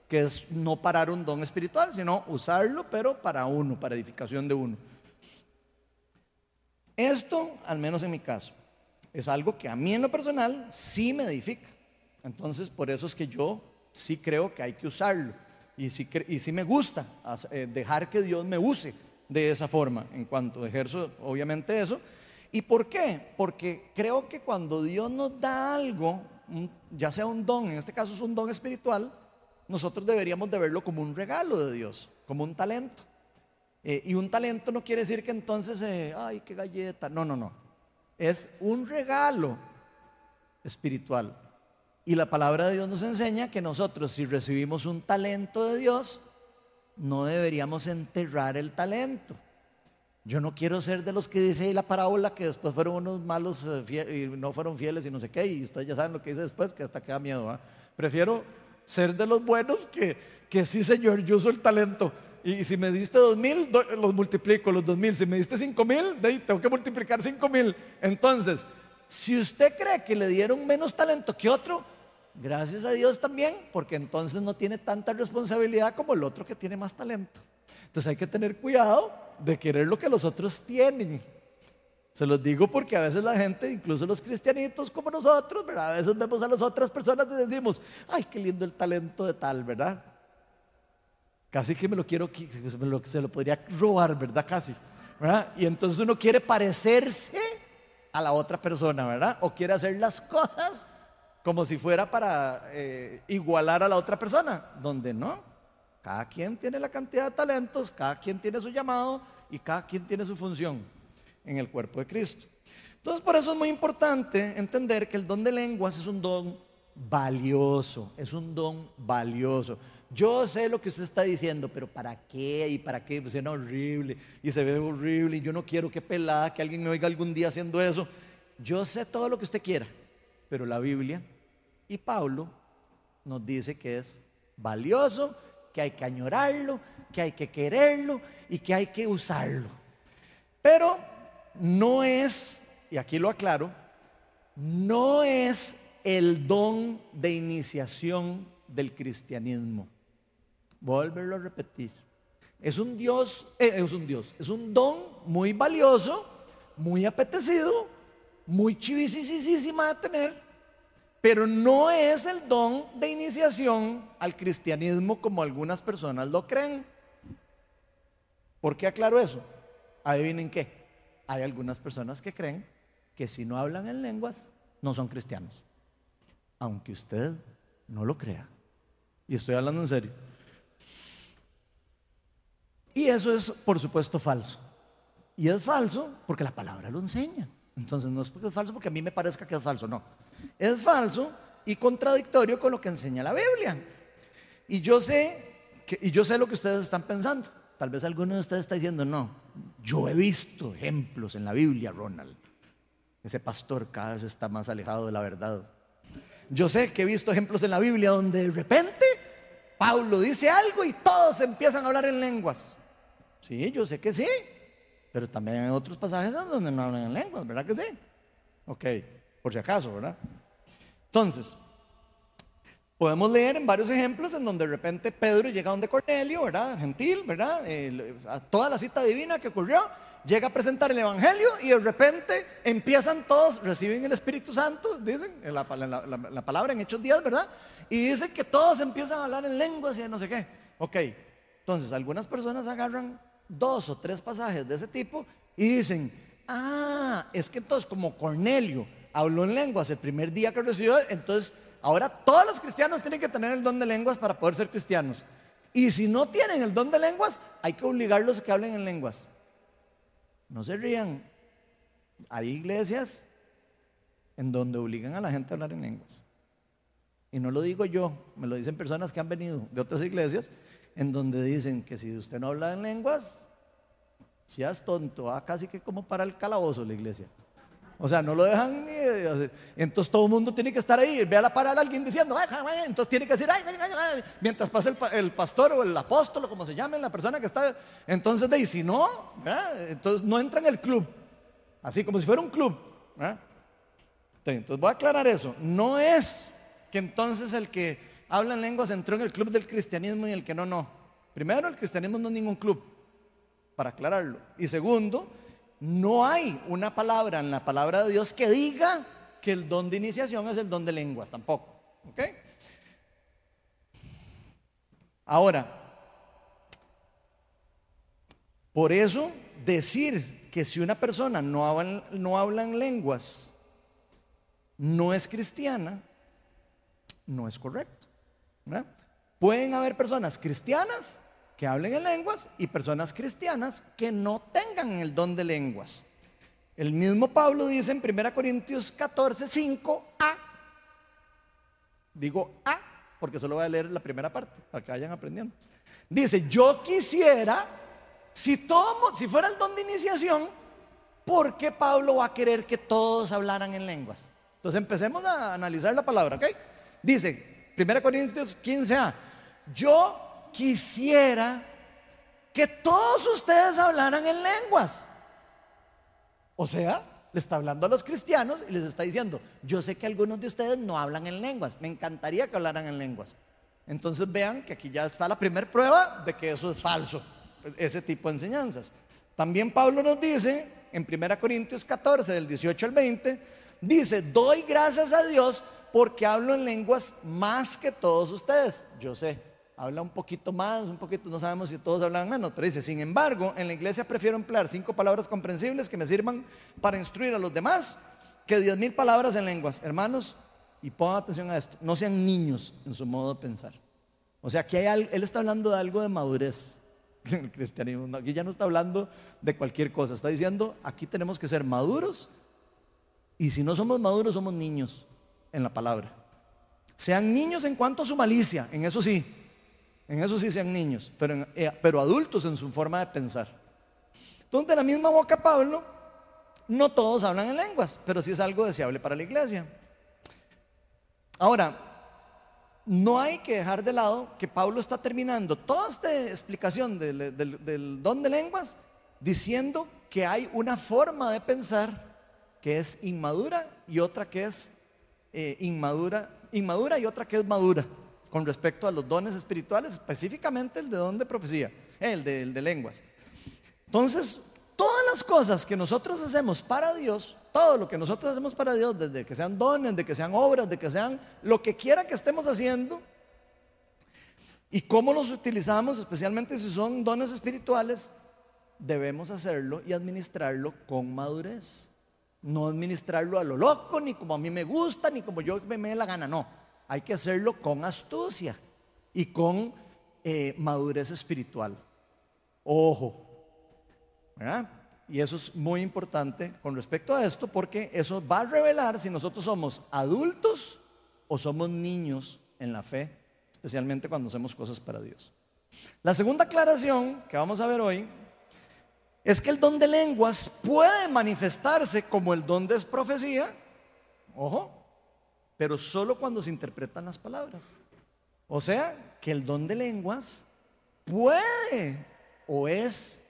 que es no parar un don espiritual, sino usarlo, pero para uno, para edificación de uno. Esto, al menos en mi caso, es algo que a mí en lo personal sí me edifica. Entonces, por eso es que yo sí creo que hay que usarlo. Y sí, y sí me gusta eh, dejar que Dios me use de esa forma, en cuanto ejerzo, obviamente, eso. ¿Y por qué? Porque creo que cuando Dios nos da algo, ya sea un don, en este caso es un don espiritual, nosotros deberíamos de verlo como un regalo de Dios, como un talento. Eh, y un talento no quiere decir que entonces, eh, ay, qué galleta. No, no, no. Es un regalo espiritual. Y la palabra de Dios nos enseña que nosotros, si recibimos un talento de Dios, no deberíamos enterrar el talento. Yo no quiero ser de los que dice ahí la parábola que después fueron unos malos eh, y no fueron fieles y no sé qué, y ustedes ya saben lo que dice después, que hasta queda miedo. Prefiero ser de los buenos que, que sí, Señor, yo uso el talento. Y si me diste dos mil, los multiplico los dos mil. Si me diste cinco mil, tengo que multiplicar cinco mil. Entonces, si usted cree que le dieron menos talento que otro, gracias a Dios también, porque entonces no tiene tanta responsabilidad como el otro que tiene más talento. Entonces hay que tener cuidado de querer lo que los otros tienen. Se los digo porque a veces la gente, incluso los cristianitos como nosotros, ¿verdad? A veces vemos a las otras personas y decimos, ay, qué lindo el talento de tal, ¿verdad? Casi que me lo quiero, se lo podría robar, ¿verdad? Casi, ¿verdad? Y entonces uno quiere parecerse a la otra persona, ¿verdad? O quiere hacer las cosas como si fuera para eh, igualar a la otra persona, donde no. Cada quien tiene la cantidad de talentos, cada quien tiene su llamado y cada quien tiene su función en el cuerpo de Cristo. Entonces, por eso es muy importante entender que el don de lenguas es un don valioso, es un don valioso. Yo sé lo que usted está diciendo, pero ¿para qué? ¿Y para qué? Pues suena horrible y se ve horrible y yo no quiero que pelada, que alguien me oiga algún día haciendo eso. Yo sé todo lo que usted quiera, pero la Biblia y Pablo nos dice que es valioso, que hay que añorarlo, que hay que quererlo y que hay que usarlo. Pero no es, y aquí lo aclaro, no es el don de iniciación del cristianismo. Volverlo a repetir. Es un Dios, eh, es un Dios, es un don muy valioso, muy apetecido, muy chivisísima de tener, pero no es el don de iniciación al cristianismo como algunas personas lo creen. ¿Por qué aclaro eso? Adivinen qué. Hay algunas personas que creen que si no hablan en lenguas, no son cristianos. Aunque usted no lo crea. Y estoy hablando en serio. Y eso es, por supuesto, falso. Y es falso porque la palabra lo enseña. Entonces no es porque es falso porque a mí me parezca que es falso, no. Es falso y contradictorio con lo que enseña la Biblia. Y yo sé que, y yo sé lo que ustedes están pensando. Tal vez alguno de ustedes está diciendo, no, yo he visto ejemplos en la Biblia, Ronald. Ese pastor cada vez está más alejado de la verdad. Yo sé que he visto ejemplos en la Biblia donde de repente Pablo dice algo y todos empiezan a hablar en lenguas. Sí, yo sé que sí. Pero también hay otros pasajes donde no hablan en lenguas, ¿verdad que sí? Ok, por si acaso, ¿verdad? Entonces, podemos leer en varios ejemplos en donde de repente Pedro llega donde Cornelio, ¿verdad? Gentil, ¿verdad? toda la cita divina que ocurrió, llega a presentar el Evangelio y de repente empiezan todos, reciben el Espíritu Santo, dicen la, la palabra en Hechos días, ¿verdad? Y dice que todos empiezan a hablar en lenguas y no sé qué. Ok, entonces algunas personas agarran dos o tres pasajes de ese tipo y dicen, ah, es que entonces como Cornelio habló en lenguas el primer día que recibió, entonces ahora todos los cristianos tienen que tener el don de lenguas para poder ser cristianos. Y si no tienen el don de lenguas, hay que obligarlos a que hablen en lenguas. No se rían. Hay iglesias en donde obligan a la gente a hablar en lenguas. Y no lo digo yo, me lo dicen personas que han venido de otras iglesias, en donde dicen que si usted no habla en lenguas, si es tonto, va casi que como para el calabozo la iglesia. O sea, no lo dejan ni. Entonces todo el mundo tiene que estar ahí. Ve a la parar a alguien diciendo, entonces tiene que decir, mientras pasa el, pastor o el apóstol, como se llame, la persona que está. Entonces, de, y si no, entonces no entra en el club. Así como si fuera un club. Entonces voy a aclarar eso. No es que entonces el que habla en lenguas entró en el club del cristianismo y el que no, no. Primero, el cristianismo no es ningún club, para aclararlo. Y segundo, no hay una palabra en la palabra de Dios que diga que el don de iniciación es el don de lenguas, tampoco. ¿Ok? Ahora, por eso decir que si una persona no habla, no habla en lenguas, no es cristiana, no es correcto. Pueden haber personas cristianas que hablen en lenguas y personas cristianas que no tengan el don de lenguas. El mismo Pablo dice en 1 Corintios 14, 5, A. Digo A porque solo voy a leer la primera parte para que vayan aprendiendo. Dice, yo quisiera, si, todo, si fuera el don de iniciación, ¿por qué Pablo va a querer que todos hablaran en lenguas? Entonces empecemos a analizar la palabra, ¿ok? Dice, 1 Corintios 15a, yo quisiera que todos ustedes hablaran en lenguas. O sea, le está hablando a los cristianos y les está diciendo, yo sé que algunos de ustedes no hablan en lenguas, me encantaría que hablaran en lenguas. Entonces vean que aquí ya está la primera prueba de que eso es falso, ese tipo de enseñanzas. También Pablo nos dice en 1 Corintios 14, del 18 al 20, dice, doy gracias a Dios porque hablo en lenguas más que todos ustedes. Yo sé, habla un poquito más, un poquito, no sabemos si todos hablan menos, pero dice, sin embargo, en la iglesia prefiero emplear cinco palabras comprensibles que me sirvan para instruir a los demás que diez mil palabras en lenguas. Hermanos, y pongan atención a esto, no sean niños en su modo de pensar. O sea, aquí hay, él está hablando de algo de madurez [laughs] en el cristianismo. Aquí ya no está hablando de cualquier cosa, está diciendo, aquí tenemos que ser maduros y si no somos maduros somos niños en la palabra. Sean niños en cuanto a su malicia, en eso sí. En eso sí sean niños, pero, eh, pero adultos en su forma de pensar. Entonces, de la misma boca Pablo, no todos hablan en lenguas, pero sí es algo deseable para la iglesia. Ahora, no hay que dejar de lado que Pablo está terminando toda esta explicación del, don de lenguas diciendo que hay una forma de pensar que es inmadura y otra que es eh, inmadura, inmadura y otra que es madura con respecto a los dones espirituales, específicamente el de don de profecía, el de, el de lenguas. Entonces, todas las cosas que nosotros hacemos para Dios, todo lo que nosotros hacemos para Dios, desde que sean dones, de que sean obras, de que sean lo que quiera que estemos haciendo, y cómo los utilizamos, especialmente si son dones espirituales, debemos hacerlo y administrarlo con madurez. No administrarlo a lo loco, ni como a mí me gusta, ni como yo me, me dé la gana, no. Hay que hacerlo con astucia y con eh, madurez espiritual. Ojo, ¿verdad? Y eso es muy importante con respecto a esto porque eso va a revelar si nosotros somos adultos o somos niños en la fe, especialmente cuando hacemos cosas para Dios. La segunda aclaración que vamos a ver hoy es que el don de lenguas puede manifestarse como el don de profecía, ojo, pero solo cuando se interpretan las palabras. O sea, que el don de lenguas puede o es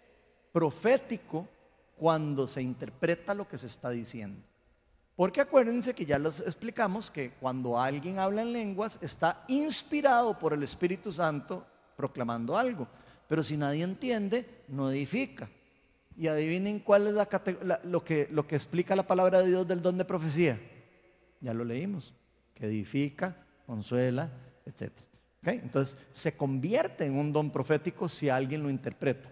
profético cuando se interpreta lo que se está diciendo. Porque acuérdense que ya les explicamos que cuando alguien habla en lenguas está inspirado por el Espíritu Santo proclamando algo. Pero si nadie entiende, no edifica. Y adivinen cuál es lo, que, lo que explica la palabra de Dios del don de profecía. Ya lo leímos. Que edifica, consuela, etc. Entonces se convierte en un don profético si alguien lo interpreta.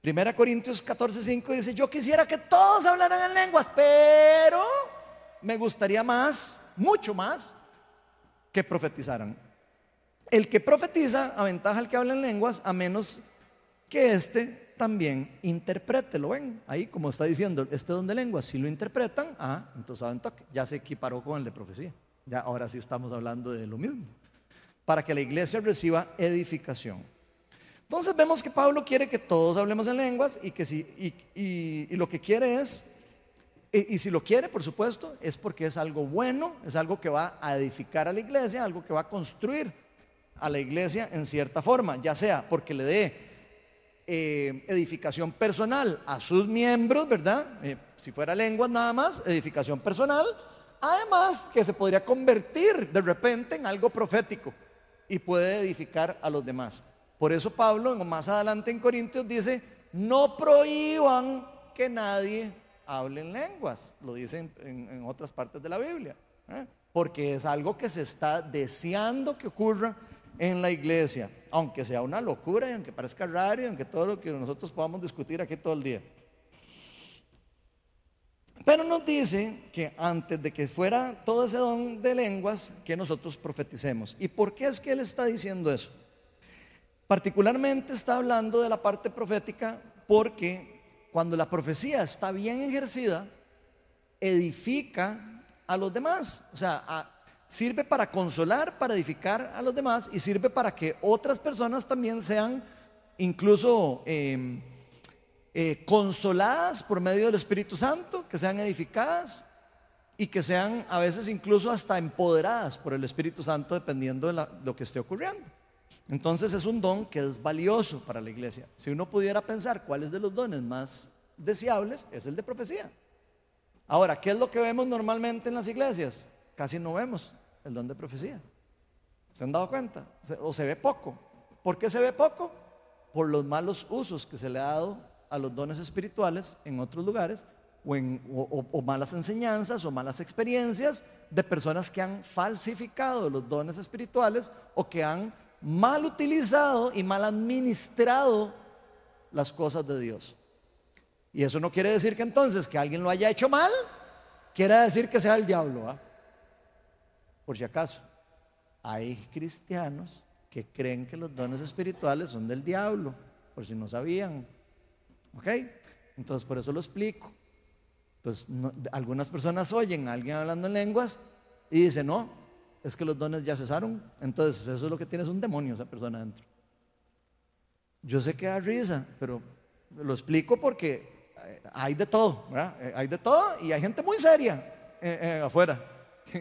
Primera Corintios 14, 5 dice, yo quisiera que todos hablaran en lenguas, pero me gustaría más, mucho más, que profetizaran. El que profetiza aventaja al que habla en lenguas, a menos que éste también interprete, ¿lo ven? Ahí como está diciendo, este don de lenguas, si lo interpretan, ah, entonces ya se equiparó con el de profecía. Ya ahora sí estamos hablando de lo mismo. Para que la iglesia reciba edificación. Entonces vemos que Pablo quiere que todos hablemos en lenguas y que si, y, lo que quiere es, y, si lo quiere, por supuesto, es porque es algo bueno, es algo que va a edificar a la iglesia, algo que va a construir a la iglesia en cierta forma, ya sea porque le dé eh, edificación personal a sus miembros, ¿verdad? Eh, si fuera lenguas nada más, edificación personal, además que se podría convertir de repente en algo profético y puede edificar a los demás. Por eso Pablo, más adelante en Corintios, dice, no prohíban que nadie hable en lenguas. Lo dice en, otras partes de la Biblia. ¿eh? Porque es algo que se está deseando que ocurra en la iglesia. Aunque sea una locura y aunque parezca raro y aunque todo lo que nosotros podamos discutir aquí todo el día. Pero nos dice que antes de que fuera todo ese don de lenguas, que nosotros profeticemos. ¿Y por qué es que él está diciendo eso? Particularmente está hablando de la parte profética porque cuando la profecía está bien ejercida, edifica a los demás. O sea, sirve para consolar, para edificar a los demás y sirve para que otras personas también sean incluso em, eh, consoladas por medio del Espíritu Santo, que sean edificadas y que sean a veces incluso hasta empoderadas por el Espíritu Santo dependiendo de lo que esté ocurriendo. Entonces es un don que es valioso para la iglesia. Si uno pudiera pensar cuál es de los dones más deseables, es el de profecía. Ahora, ¿qué es lo que vemos normalmente en las iglesias? Casi no vemos el don de profecía. ¿Se han dado cuenta? O se ve poco. ¿Por qué se ve poco? Por los malos usos que se le ha dado a los dones espirituales en otros lugares o, en, o, malas enseñanzas o malas experiencias de personas que han falsificado los dones espirituales o que han mal utilizado y mal administrado las cosas de Dios. Y eso no quiere decir que entonces que alguien lo haya hecho mal, quiere decir que sea el diablo. Por si acaso, hay cristianos que creen que los dones espirituales son del diablo, por si no sabían. ¿Ok? Entonces por eso lo explico. Entonces algunas personas oyen a alguien hablando en lenguas y dicen, no, es que los dones ya cesaron. Entonces, eso es lo que tiene, es un demonio esa persona adentro. Yo sé que da risa, pero lo explico porque eh, hay de todo, ¿verdad? Eh, hay de todo y hay gente muy seria eh, afuera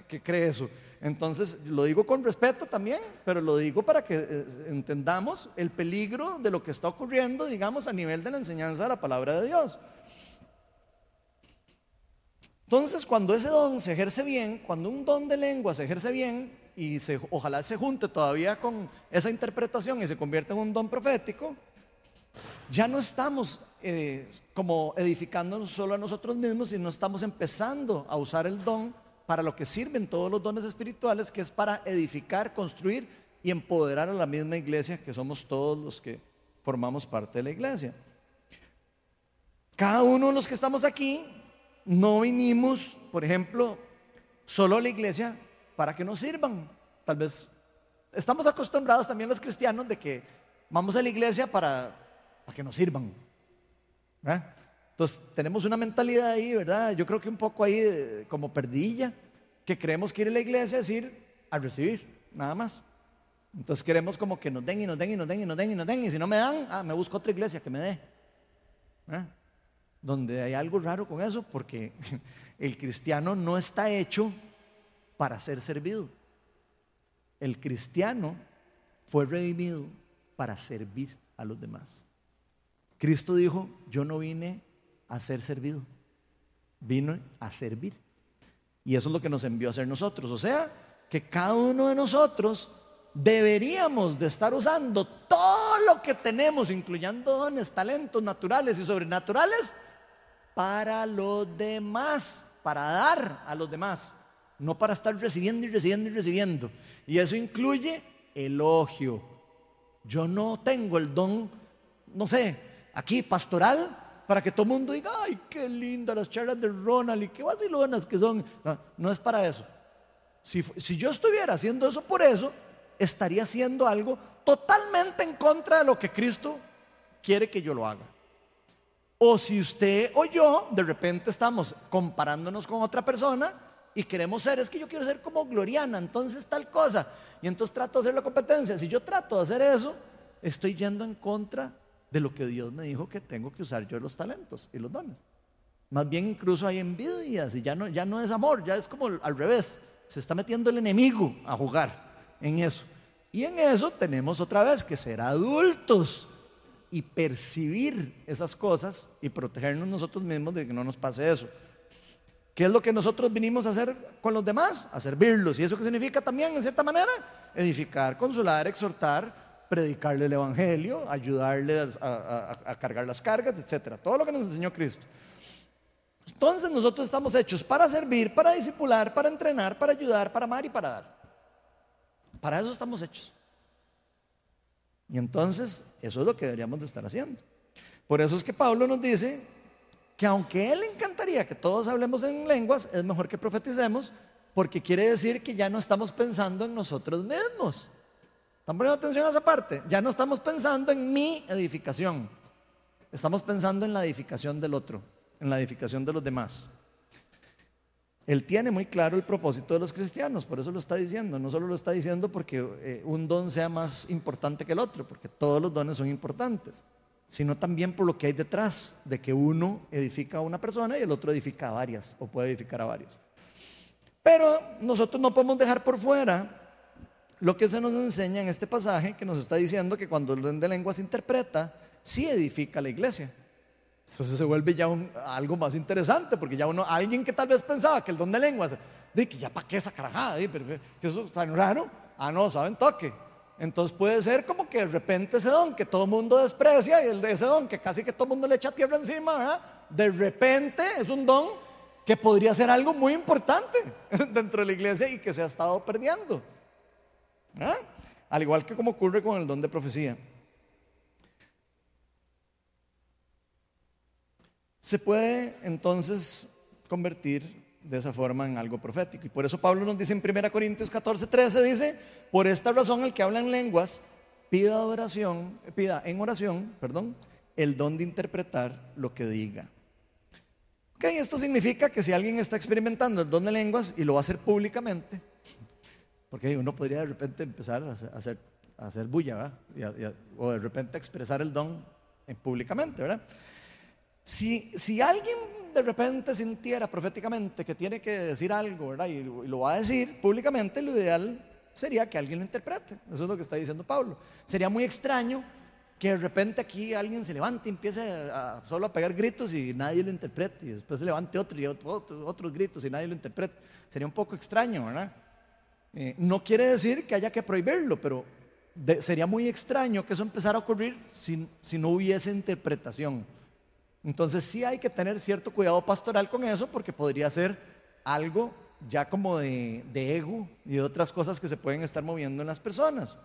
que, cree eso. Entonces, lo digo con respeto también, pero lo digo para que entendamos el peligro de lo que está ocurriendo, digamos, a nivel de la enseñanza de la palabra de Dios. Entonces, cuando ese don se ejerce bien, cuando un don de lengua se ejerce bien, y se, ojalá se junte todavía con esa interpretación y se convierta en un don profético, ya no estamos eh, como edificándonos solo a nosotros mismos, sino estamos empezando a usar el don para lo que sirven todos los dones espirituales, que es para edificar, construir y empoderar a la misma iglesia, que somos todos los que formamos parte de la iglesia. Cada uno de los que estamos aquí no vinimos, por ejemplo, solo a la iglesia para que nos sirvan. Tal vez estamos acostumbrados también los cristianos de que vamos a la iglesia para, que nos sirvan. Entonces tenemos una mentalidad ahí, ¿verdad? Yo creo que un poco ahí como perdilla, que creemos que ir a la iglesia es ir a recibir, nada más. Entonces queremos como que nos den y nos den y nos den y nos den y nos den. Y si no me dan, ah, me busco otra iglesia que me dé donde hay algo raro con eso, porque [laughs] el cristiano no está hecho para ser servido. El cristiano fue redimido para servir a los demás. Cristo dijo, yo no vine a ser servido, vino a servir. Y eso es lo que nos envió a hacer nosotros. O sea, que cada uno de nosotros deberíamos de estar usando todo lo que tenemos, incluyendo dones, talentos naturales y sobrenaturales, para los demás, para dar a los demás, no para estar recibiendo y recibiendo y recibiendo. Y eso incluye elogio. Yo no tengo el don, no sé, aquí pastoral, para que todo el mundo diga, ay, qué linda las charlas de Ronald y qué vacilonas que son. No, es para eso. Si, si yo estuviera haciendo eso por eso, estaría haciendo algo totalmente en contra de lo que Cristo quiere que yo lo haga. O si usted o yo de repente estamos comparándonos con otra persona y queremos ser, es que yo quiero ser como Gloriana, entonces tal cosa. Y entonces trato de hacer la competencia. Si yo trato de hacer eso, estoy yendo en contra de lo que Dios me dijo que tengo que usar yo los talentos y los dones. Más bien incluso hay envidias y ya no, ya no es amor, ya es como al revés. Se está metiendo el enemigo a jugar en eso. Y en eso tenemos otra vez que ser adultos y percibir esas cosas y protegernos nosotros mismos de que no nos pase eso. ¿Qué es lo que nosotros vinimos a hacer con los demás? A servirlos. ¿Y eso qué significa también, en cierta manera? Edificar, consolar, exhortar, predicarle el Evangelio, ayudarle a, cargar las cargas, etcétera. Todo lo que nos enseñó Cristo. Entonces nosotros estamos hechos para servir, para discipular, para entrenar, para ayudar, para amar y para dar. Para eso estamos hechos. Y entonces eso es lo que deberíamos de estar haciendo. Por eso es que Pablo nos dice que aunque él encantaría que todos hablemos en lenguas, es mejor que profeticemos porque quiere decir que ya no estamos pensando en nosotros mismos. ¿Están poniendo atención a esa parte? Ya no estamos pensando en mi edificación. Estamos pensando en la edificación del otro, en la edificación de los demás. Él tiene muy claro el propósito de los cristianos, por eso lo está diciendo. No solo lo está diciendo porque eh, un don sea más importante que el otro, porque todos los dones son importantes, sino también por lo que hay detrás de que uno edifica a una persona y el otro edifica a varias, o puede edificar a varias. Pero nosotros no podemos dejar por fuera lo que se nos enseña en este pasaje, que nos está diciendo que cuando el don de lengua se interpreta, sí edifica la iglesia. Entonces se vuelve ya algo más interesante, porque ya uno, alguien que tal vez pensaba que el don de lenguas, de que ya para qué esa carajada, que eso es tan raro, ah, no, saben toque. Entonces puede ser como que de repente ese don que todo mundo desprecia y el de ese don que casi que todo mundo le echa tierra encima, de repente es un don que podría ser algo muy importante [laughs] dentro de la iglesia y que se ha estado perdiendo. Al igual que como ocurre con el don de profecía. se puede entonces convertir de esa forma en algo profético. Y por eso Pablo nos dice en 1 Corintios 14, 13, dice, por esta razón el que habla en lenguas pida oración, pida en oración, perdón, el don de interpretar lo que diga. Ok, esto significa que si alguien está experimentando el don de lenguas y lo va a hacer públicamente, Porque uno podría de repente empezar a hacer, a hacer, bulla, ¿verdad? o de repente expresar el don públicamente, ¿verdad? Si, si alguien de repente sintiera proféticamente que tiene que decir algo, ¿verdad? Y, lo va a decir públicamente, lo ideal sería que alguien lo interprete. Eso es lo que está diciendo Pablo. Sería muy extraño que de repente aquí alguien se levante y empiece a, solo a pegar gritos y nadie lo interprete, y después se levante otro y otros gritos y nadie lo interprete. Sería un poco extraño, ¿verdad? Eh, no quiere decir que haya que prohibirlo, pero sería muy extraño que eso empezara a ocurrir si, si no hubiese interpretación. Entonces sí hay que tener cierto cuidado pastoral con eso porque podría ser algo ya como de, de, ego y de otras cosas que se pueden estar moviendo en las personas.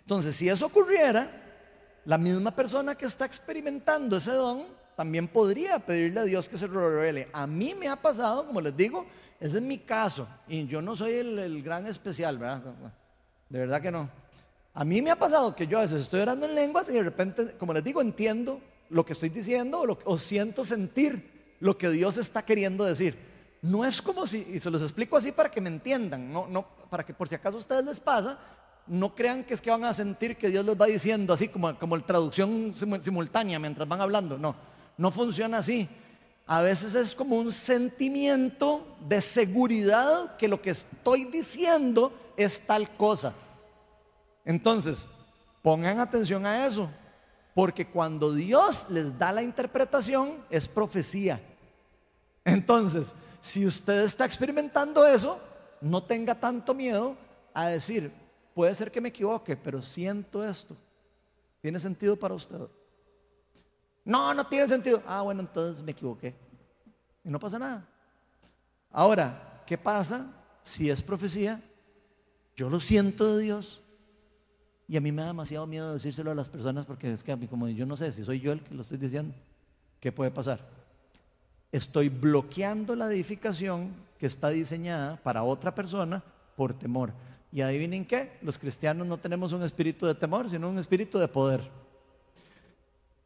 Entonces, si eso ocurriera, la misma persona que está experimentando ese don también podría pedirle a Dios que se revele. A mí me ha pasado, como les digo, ese es mi caso. Y yo no soy el, gran especial, ¿verdad? De verdad que no. A mí me ha pasado que yo a veces estoy orando en lenguas y de repente, como les digo, entiendo lo que estoy diciendo o, o siento sentir lo que Dios está queriendo decir. No es como si, y se los explico así para que me entiendan, no, para que por si acaso a ustedes les pasa, no crean que es que van a sentir que Dios les va diciendo así como, como traducción simultánea mientras van hablando. No, no funciona así. A veces es como un sentimiento de seguridad que lo que estoy diciendo es tal cosa. Entonces, pongan atención a eso, porque cuando Dios les da la interpretación es profecía. Entonces, si usted está experimentando eso, no tenga tanto miedo a decir, puede ser que me equivoque, pero siento esto. ¿Tiene sentido para usted? No, no tiene sentido. Ah, bueno, entonces me equivoqué. Y no pasa nada. Ahora, ¿qué pasa si es profecía? Yo lo siento de Dios. Y a mí me da demasiado miedo decírselo a las personas porque es que a mí, como yo no sé si soy yo el que lo estoy diciendo, ¿qué puede pasar? Estoy bloqueando la edificación que está diseñada para otra persona por temor. Y adivinen qué, los cristianos no tenemos un espíritu de temor, sino un espíritu de poder.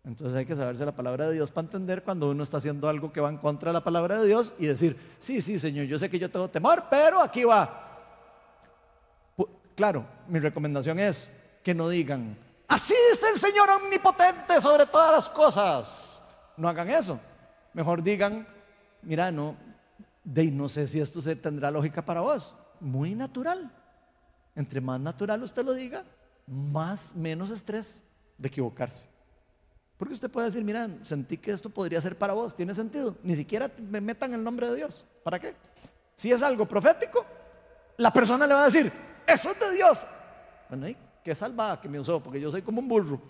Entonces hay que saberse la palabra de Dios para entender cuando uno está haciendo algo que va en contra de la palabra de Dios y decir, sí, sí, Señor, yo sé que yo tengo temor, pero aquí va. Claro, mi recomendación es que no digan, así dice el Señor omnipotente sobre todas las cosas. No hagan eso. Mejor digan, mira, no, de no sé si esto tendrá lógica para vos. Muy natural. Entre más natural usted lo diga, más menos estrés de equivocarse. Porque usted puede decir, mira, sentí que esto podría ser para vos, tiene sentido. Ni siquiera me metan el nombre de Dios. ¿Para qué? Si es algo profético, la persona le va a decir, eso es de Dios. Bueno, ¿y qué salvada que me usó? Porque yo soy como un burro.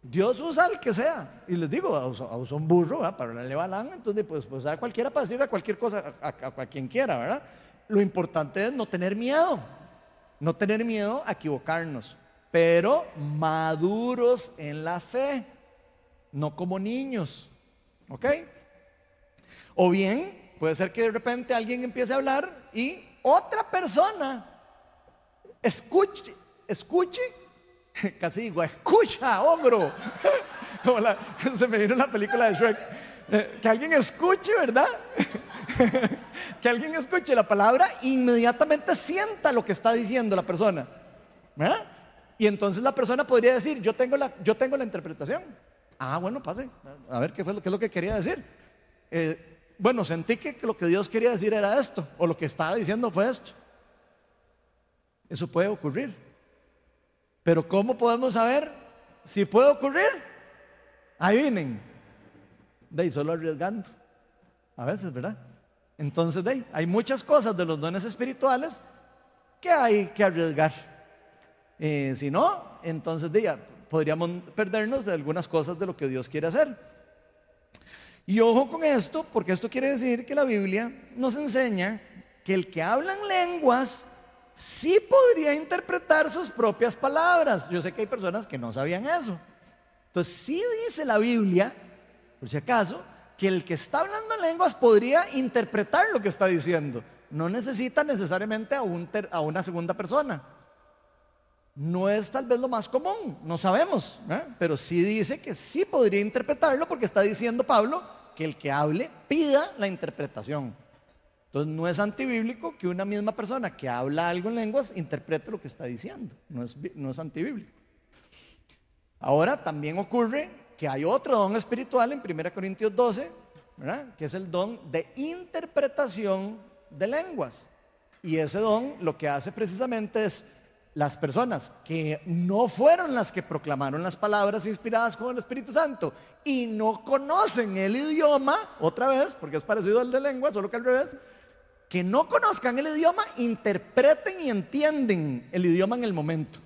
Dios usa al que sea. Y les digo, usa, un burro para la balán, entonces pues, pues a cualquiera para decirle a cualquier cosa, a, a quien quiera, ¿verdad? Lo importante es no tener miedo. No tener miedo a equivocarnos, pero maduros en la fe, no como niños. ¿Ok? O bien, puede ser que de repente alguien empiece a hablar y otra persona escuche, escuche, [laughs] casi digo, escucha, ogro. [laughs] Como [laughs] se me vino la película de Shrek. Eh, que alguien escuche, ¿verdad? que alguien escuche la palabra e inmediatamente sienta lo que está diciendo la persona. Y entonces la persona podría decir, yo tengo la, yo tengo la interpretación. Ah, bueno, pase. A ver qué fue qué es lo que quería decir. Eh, bueno, sentí que lo que Dios quería decir era esto, o lo que estaba diciendo fue esto. Eso puede ocurrir. Pero ¿cómo podemos saber si puede ocurrir? Ahí vienen. De ahí solo arriesgando. A veces, ¿verdad? Entonces, de hay muchas cosas de los dones espirituales que hay que arriesgar. Eh, si no, entonces de, podríamos perdernos de algunas cosas de lo que Dios quiere hacer. Y ojo con esto, porque esto quiere decir que la Biblia nos enseña que el que habla en lenguas sí podría interpretar sus propias palabras. Yo sé que hay personas que no sabían eso. Entonces, sí dice la Biblia, por si acaso, que el que está hablando en lenguas podría interpretar lo que está diciendo. No necesita necesariamente a una segunda persona. No es tal vez lo más común, no sabemos, ¿eh? pero sí dice que sí podría interpretarlo porque está diciendo Pablo que el que hable pida la interpretación. Entonces no es antibíblico que una misma persona que habla algo en lenguas interprete lo que está diciendo. No es, no es antibíblico. Ahora también ocurre que hay otro don espiritual en 1 Corintios 12, ¿verdad? que es el don de interpretación de lenguas. Y ese don lo que hace precisamente es las personas que no fueron las que proclamaron las palabras inspiradas con el Espíritu Santo y no conocen el idioma, otra vez, porque es parecido al de lengua, solo que al revés, que no conozcan el idioma, interpreten y entienden el idioma en el momento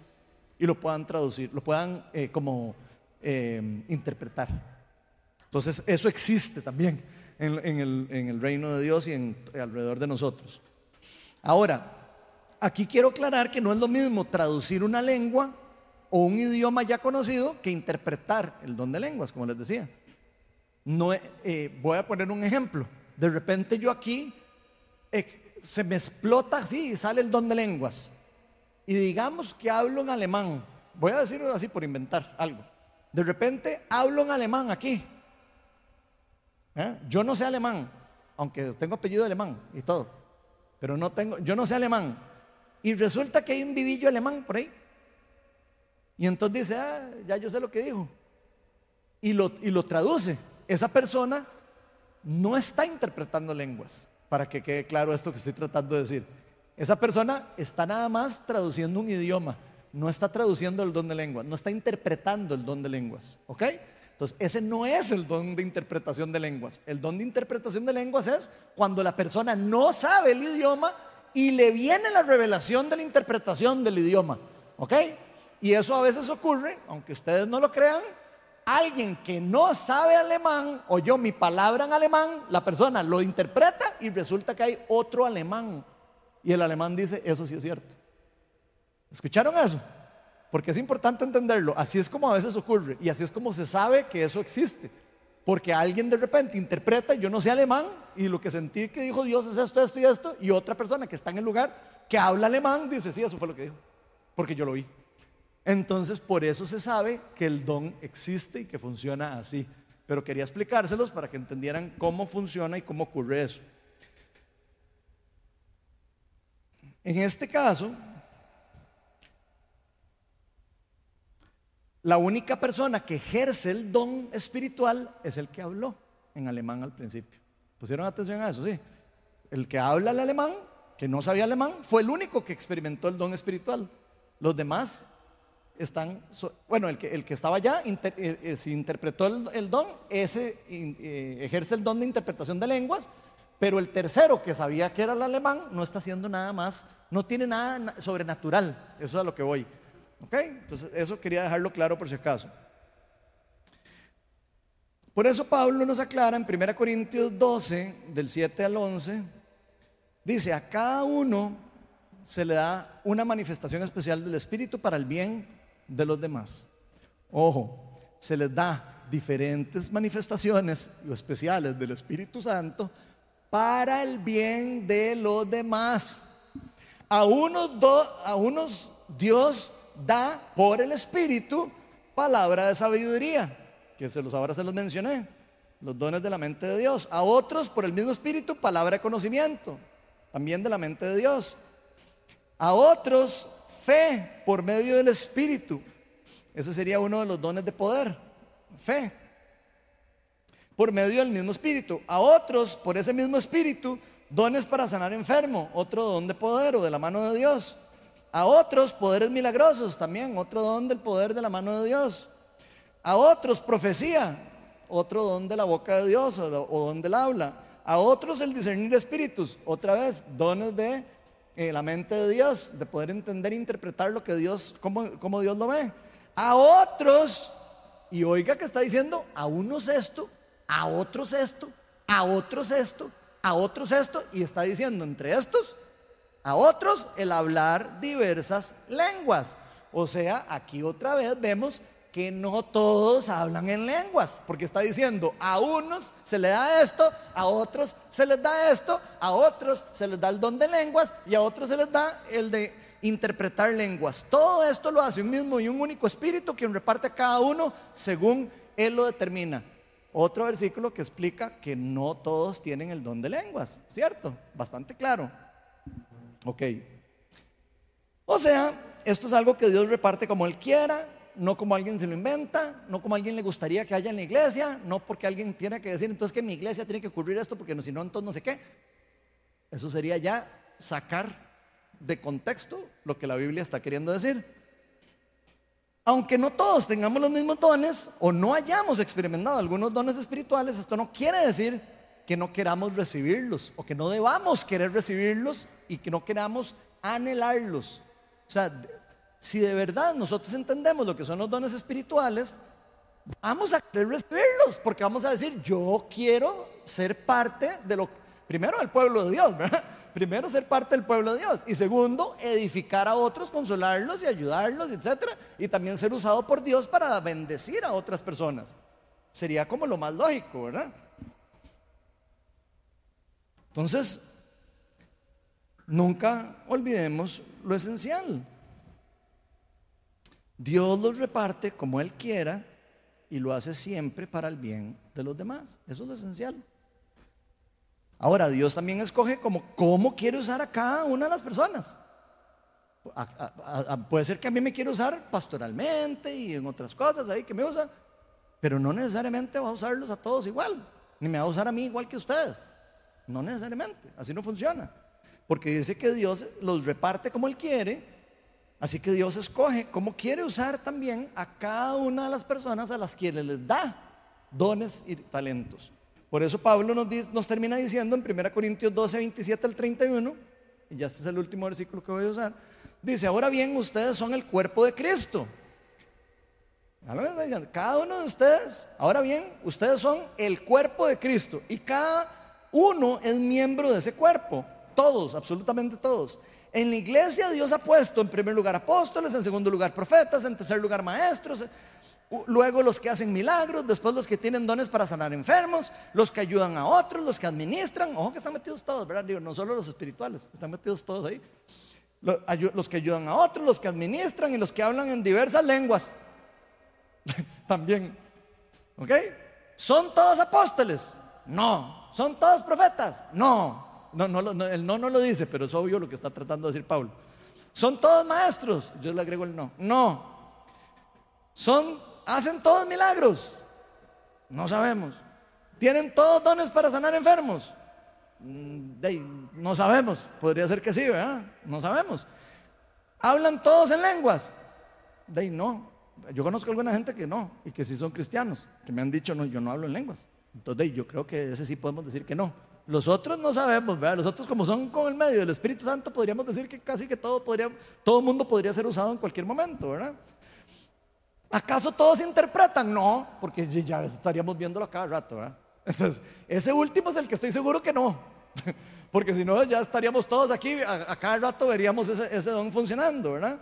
y lo puedan traducir, lo puedan eh, como eh, interpretar. Entonces, eso existe también en, el, en, el, reino de Dios y alrededor de nosotros. Ahora, aquí quiero aclarar que no es lo mismo traducir una lengua o un idioma ya conocido que interpretar el don de lenguas, como les decía. No, eh, voy a poner un ejemplo. De repente yo aquí eh, se me explota así y sale el don de lenguas. Y digamos que hablo en alemán. Voy a decirlo así por inventar algo. De repente hablo en alemán aquí. ¿Eh? Yo no sé alemán, aunque tengo apellido alemán y todo. Pero no tengo, yo no sé alemán. Y resulta que hay un vivillo alemán por ahí. Y entonces dice, ah, ya yo sé lo que dijo. Y lo, y lo traduce. Esa persona no está interpretando lenguas, para que quede claro esto que estoy tratando de decir. Esa persona está nada más traduciendo un idioma, no está traduciendo el don de lenguas, no está interpretando el don de lenguas. ¿Ok? Entonces, ese no es el don de interpretación de lenguas. El don de interpretación de lenguas es cuando la persona no sabe el idioma y le viene la revelación de la interpretación del idioma. ¿Ok? Y eso a veces ocurre, aunque ustedes no lo crean, alguien que no sabe alemán oyó mi palabra en alemán, la persona lo interpreta y resulta que hay otro alemán. Y el alemán dice, eso sí es cierto. ¿Escucharon eso? Porque es importante entenderlo. Así es como a veces ocurre y así es como se sabe que eso existe. Porque alguien de repente interpreta, yo no sé alemán, y lo que sentí que dijo Dios es esto, esto y esto, y otra persona que está en el lugar que habla alemán dice, sí, eso fue lo que dijo, porque yo lo vi. Entonces, por eso se sabe que el don existe y que funciona así. Pero quería explicárselos para que entendieran cómo funciona y cómo ocurre eso. En este caso, la única persona que ejerce el don espiritual es el que habló en alemán al principio. ¿Pusieron atención a eso? Sí. El que habla el alemán, que no sabía alemán, fue el único que experimentó el don espiritual. Los demás están, bueno, el que, el que estaba allá, eh, eh, si interpretó el, don, ese eh, ejerce el don de interpretación de lenguas, pero el tercero que sabía que era el alemán no está haciendo nada más, no tiene nada sobrenatural, eso es a lo que voy. ¿Ok? Entonces, eso quería dejarlo claro por si acaso. Por eso Pablo nos aclara en 1 Corintios 12, del 7 al 11, dice, a cada uno se le da una manifestación especial del Espíritu para el bien de los demás. Ojo, se les da diferentes manifestaciones especiales del Espíritu Santo para el bien de los demás. A unos, a unos Dios da por el Espíritu palabra de sabiduría, que se los ahora se los mencioné, los dones de la mente de Dios. A otros por el mismo Espíritu palabra de conocimiento, también de la mente de Dios. A otros fe por medio del Espíritu. Ese sería uno de los dones de poder, fe. Por medio del mismo Espíritu. A otros, por ese mismo Espíritu, dones para sanar enfermo, otro don de poder o de la mano de Dios. A otros, poderes milagrosos, también otro don del poder de la mano de Dios. A otros, profecía, otro don de la boca de Dios o, don del habla. A otros, el discernir espíritus, otra vez, dones de eh, la mente de Dios, de poder entender e interpretar lo que Dios, cómo, Dios lo ve. A otros, y oiga que está diciendo, a unos esto, a otros esto, a otros esto, a otros esto, y está diciendo entre estos, a otros el hablar diversas lenguas. O sea, aquí otra vez vemos que no todos hablan en lenguas, porque está diciendo, a unos se les da esto, a otros se les da esto, a otros se les da el don de lenguas y a otros se les da el de interpretar lenguas. Todo esto lo hace un mismo y un único espíritu quien reparte a cada uno según él lo determina. otro versículo que explica que no todos tienen el don de lenguas, ¿cierto? Bastante claro. Ok. O sea, esto es algo que Dios reparte como Él quiera, no como alguien se lo inventa, no como alguien le gustaría que haya en la iglesia, no porque alguien tiene que decir, entonces que en mi iglesia tiene que ocurrir esto, porque si no, entonces no sé qué. Eso sería ya sacar de contexto lo que la Biblia está queriendo decir. Aunque no todos tengamos los mismos dones o no hayamos experimentado algunos dones espirituales, esto no quiere decir que no queramos recibirlos o que no debamos querer recibirlos y que no queramos anhelarlos. O sea, si de verdad nosotros entendemos lo que son los dones espirituales, vamos a querer recibirlos, porque vamos a decir, yo quiero ser parte de lo, primero del pueblo de Dios. [laughs] Primero ser parte del pueblo de Dios y segundo, edificar a otros, consolarlos y ayudarlos, etcétera, y también ser usado por Dios para bendecir a otras personas. Sería como lo más lógico, ¿verdad? Entonces, nunca olvidemos lo esencial. Dios los reparte como Él quiera y lo hace siempre para el bien de los demás. Eso es lo esencial. Ahora, Dios también escoge como cómo quiere usar a cada una de las personas. puede ser que a mí me quiera usar pastoralmente y en otras cosas ahí que me usa, pero no necesariamente va a usarlos a todos igual, ni me va a usar a mí igual que ustedes. No necesariamente, así no funciona. Porque dice que Dios los reparte como Él quiere Así que Dios escoge cómo quiere usar también a cada una de las personas a las que les da dones y talentos. Por eso Pablo nos, nos termina diciendo en 1 Corintios 12, 27 al 31, y ya este es el último versículo que voy a usar, dice, ahora bien, ustedes son el cuerpo de Cristo. Cada uno de ustedes, ahora bien, ustedes son el cuerpo de Cristo y cada uno es miembro de ese cuerpo, todos, absolutamente todos. En la iglesia Dios ha puesto en primer lugar apóstoles, en segundo lugar profetas, en tercer lugar maestros, luego los que hacen milagros, después los que tienen dones para sanar enfermos, los que ayudan a otros, los que administran, ojo que están metidos todos, ¿verdad? No solo los espirituales, están metidos todos ahí. Los que ayudan a otros, los que administran y los que hablan en diversas lenguas. [laughs] También. ¿Ok? ¿Son todos apóstoles? No. ¿Son todos profetas? No. No, no, no, el no no lo dice, pero es obvio lo que está tratando de decir Pablo. ¿Son todos maestros? Yo le agrego el no. No. ¿Son, hacen todos milagros? No sabemos. ¿Tienen todos dones para sanar enfermos? Mm, no sabemos. Podría ser que sí, ¿verdad? No sabemos. ¿Hablan todos en lenguas? De no. Yo conozco a alguna gente que no y que sí son cristianos, que me han dicho, no, yo no hablo en lenguas. Entonces, yo creo que ese sí podemos decir que no. Los otros no sabemos, ¿verdad? Los otros como son con el medio del Espíritu Santo, podríamos decir que casi que todo podría, todo mundo podría ser usado en cualquier momento, ¿verdad? ¿Acaso todos interpretan? No, porque ya estaríamos viéndolo cada rato, ¿verdad? [laughs] Entonces, ese último es el que estoy seguro que no. [laughs] Porque si no, ya estaríamos todos aquí, a, cada rato veríamos ese, ese don funcionando, ¿verdad?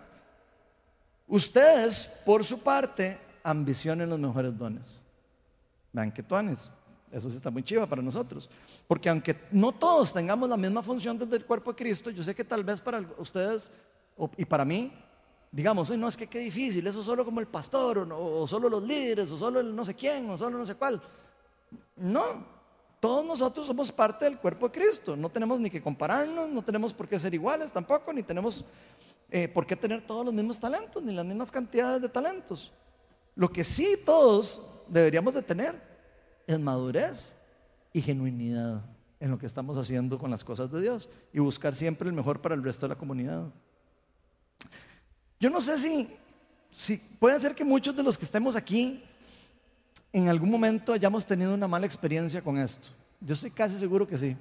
Ustedes, por su parte, ambicionen los mejores dones. Vean que tuanes. Eso sí está muy chiva para nosotros. Porque aunque no todos tengamos la misma función desde el cuerpo de Cristo, yo sé que tal vez para ustedes y para mí, digamos, no es que qué difícil, eso solo como el pastor, o, solo los líderes, o solo el no sé quién, o solo no sé cuál. No, todos nosotros somos parte del cuerpo de Cristo. No tenemos ni que compararnos, no tenemos por qué ser iguales tampoco, ni tenemos eh, por qué tener todos los mismos talentos, ni las mismas cantidades de talentos. Lo que sí todos deberíamos de tener es madurez y genuinidad en lo que estamos haciendo con las cosas de Dios y buscar siempre el mejor para el resto de la comunidad. Yo no sé si, si puede ser que muchos de los que estemos aquí en algún momento hayamos tenido una mala experiencia con esto. Yo estoy casi seguro que sí.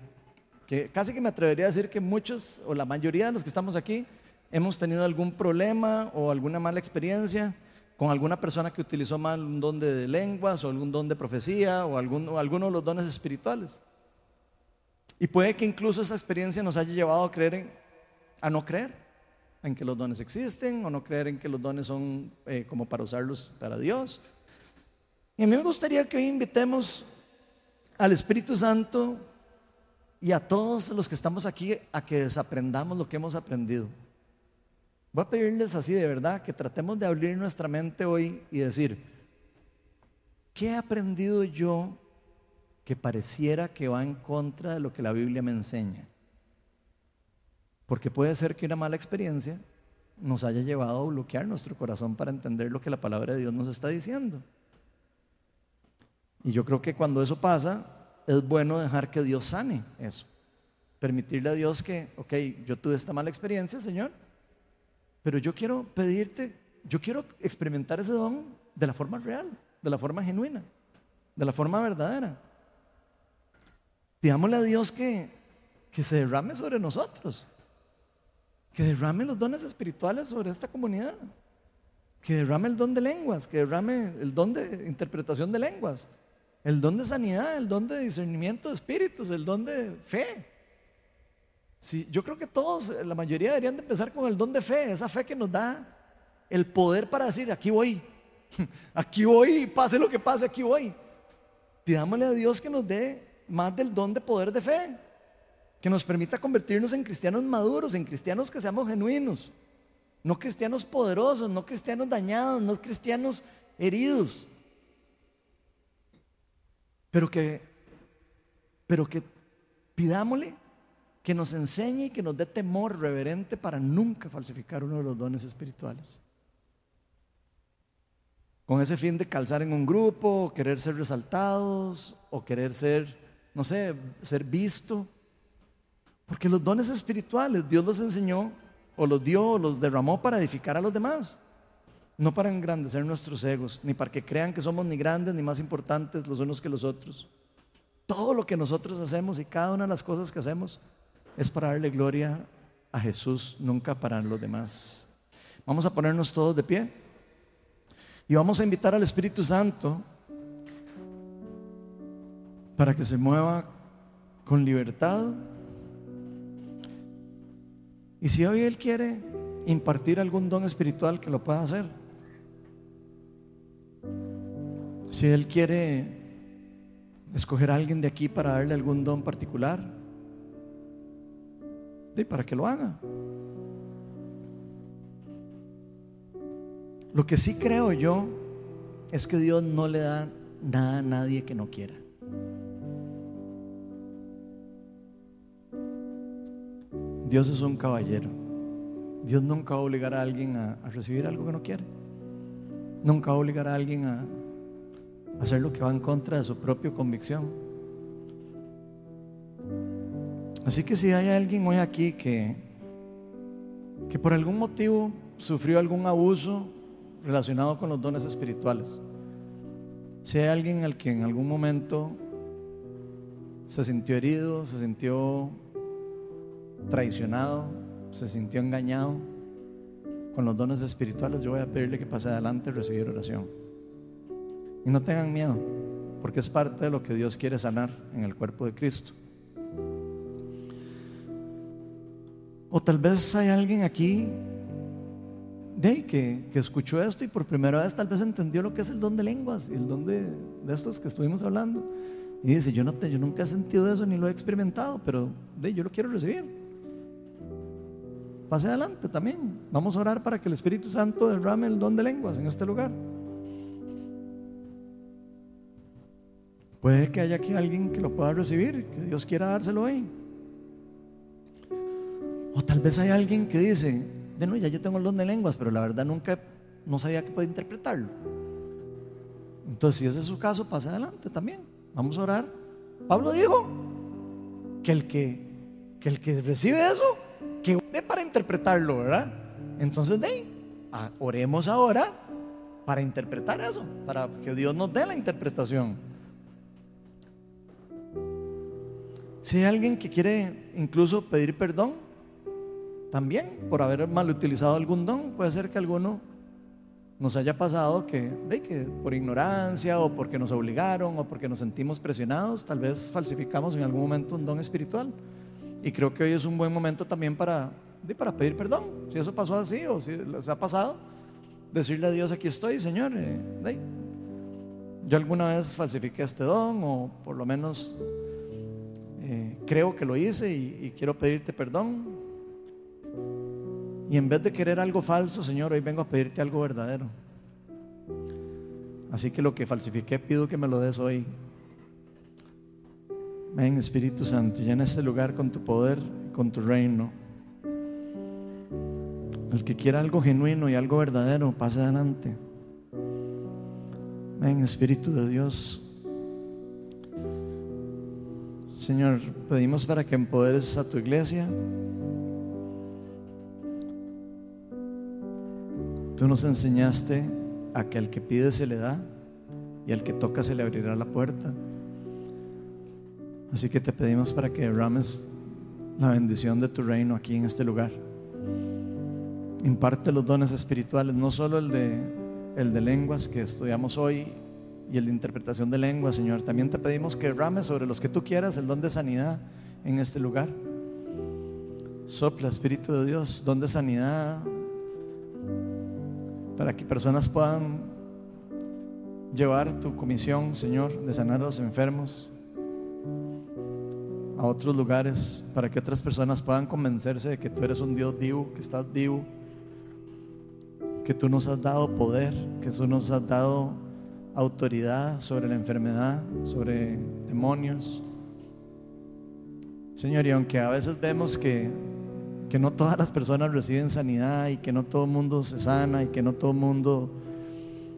Que casi que me atrevería a decir que muchos o la mayoría de los que estamos aquí hemos tenido algún problema o alguna mala experiencia con alguna persona que utilizó mal un don de lenguas o algún don de profecía o, algún, alguno de los dones espirituales. Y puede que incluso esa experiencia nos haya llevado a creer en, a no creer en que los dones existen o no creer en que los dones son eh, como para usarlos para Dios. Y a mí me gustaría que hoy invitemos al Espíritu Santo y a todos los que estamos aquí a que desaprendamos lo que hemos aprendido. Voy a pedirles así de verdad que tratemos de abrir nuestra mente hoy y decir, ¿qué he aprendido yo que pareciera que va en contra de lo que la Biblia me enseña? Porque puede ser que una mala experiencia nos haya llevado a bloquear nuestro corazón para entender lo que la palabra de Dios nos está diciendo. Y yo creo que cuando eso pasa, es bueno dejar que Dios sane eso. Permitirle a Dios que, ok, yo tuve esta mala experiencia, Señor, pero yo quiero pedirte, yo quiero experimentar ese don de la forma real, de la forma genuina, de la forma verdadera. Pidámosle a Dios que, que se derrame sobre nosotros que derrame los dones espirituales sobre esta comunidad, que derrame el don de lenguas, que derrame el don de interpretación de lenguas, el don de sanidad, el don de discernimiento de espíritus, el don de fe. Sí, yo creo que todos, la mayoría deberían de empezar con el don de fe, esa fe que nos da el poder para decir, aquí voy, [laughs] aquí voy, pase lo que pase, aquí voy. Pidámosle a Dios que nos dé más del don de poder de fe que nos permita convertirnos en cristianos maduros, en cristianos que seamos genuinos, no cristianos poderosos, no cristianos dañados, no cristianos heridos, pero que, pero que pidámosle que nos enseñe y que nos dé temor reverente para nunca falsificar uno de los dones espirituales. Con ese fin de calzar en un grupo, querer ser resaltados, o querer ser, no sé, ser visto porque los dones espirituales Dios los enseñó o los dio o los derramó para edificar a los demás. No para engrandecer nuestros egos, ni para que crean que somos ni grandes ni más importantes los unos que los otros. Todo lo que nosotros hacemos y cada una de las cosas que hacemos es para darle gloria a Jesús, nunca para los demás. Vamos a ponernos todos de pie y vamos a invitar al Espíritu Santo para que se mueva con libertad y si hoy Él quiere impartir algún don espiritual, que lo pueda hacer. Si Él quiere escoger a alguien de aquí para darle algún don particular, de para que lo haga. Lo que sí creo yo es que Dios no le da nada a nadie que no quiera. Dios es un caballero. Dios nunca va a obligar a alguien a, recibir algo que no quiere. Nunca va a obligar a alguien a, hacer lo que va en contra de su propia convicción. Así que si hay alguien hoy aquí que, que por algún motivo sufrió algún abuso relacionado con los dones espirituales, si hay alguien al que en algún momento se sintió herido, se sintió traicionado, se sintió engañado con los dones espirituales, yo voy a pedirle que pase adelante y recibir oración. Y no tengan miedo, porque es parte de lo que Dios quiere sanar en el cuerpo de Cristo. O tal vez hay alguien aquí de, que, que, escuchó esto y por primera vez tal vez entendió lo que es el don de lenguas y el don de, de estos que estuvimos hablando. Y dice, yo, no te, yo nunca he sentido eso ni lo he experimentado, pero de, yo lo quiero recibir pase adelante también. Vamos a orar para que el Espíritu Santo derrame el don de lenguas en este lugar. Puede que haya aquí alguien que lo pueda recibir, que Dios quiera dárselo hoy. O tal vez hay alguien que dice, de no, ya yo tengo el don de lenguas, pero la verdad nunca, no sabía que podía interpretarlo. Entonces, si ese es su caso, pase adelante también. Vamos a orar. Pablo dijo que el que, que el que recibe eso que ore para interpretarlo, ¿verdad? Entonces, de oremos ahora para interpretar eso, para que Dios nos dé la interpretación. Si hay alguien que quiere incluso pedir perdón, también por haber mal utilizado algún don, puede ser que alguno nos haya pasado que, de que por ignorancia o porque nos obligaron o porque nos sentimos presionados, tal vez falsificamos en algún momento un don espiritual. Y creo que hoy es un buen momento también para, para pedir perdón. Si eso pasó así o si les ha pasado, decirle a Dios, aquí estoy, Señor. Eh, yo alguna vez falsifiqué este don o por lo menos eh, creo que lo hice y, y quiero pedirte perdón. Y en vez de querer algo falso, Señor, hoy vengo a pedirte algo verdadero. Así que lo que falsifiqué pido que me lo des hoy. Ven Espíritu Santo, llena este lugar con tu poder, con tu reino. El que quiera algo genuino y algo verdadero, pase adelante. Ven Espíritu de Dios. Señor, pedimos para que empoderes a tu iglesia. Tú nos enseñaste a que al que pide se le da y al que toca se le abrirá la puerta. Así que te pedimos para que derrames la bendición de tu reino aquí en este lugar. Imparte los dones espirituales, no solo el de, el de lenguas que estudiamos hoy y el de interpretación de lenguas, Señor. También te pedimos que derrames sobre los que tú quieras el don de sanidad en este lugar. Sopla, Espíritu de Dios, don de sanidad, para que personas puedan llevar tu comisión, Señor, de sanar a los enfermos a otros lugares, para que otras personas puedan convencerse de que tú eres un Dios vivo, que estás vivo, que tú nos has dado poder, que tú nos has dado autoridad sobre la enfermedad, sobre demonios. Señor, y aunque a veces vemos que, que no todas las personas reciben sanidad y que no todo el mundo se sana y que no todo el mundo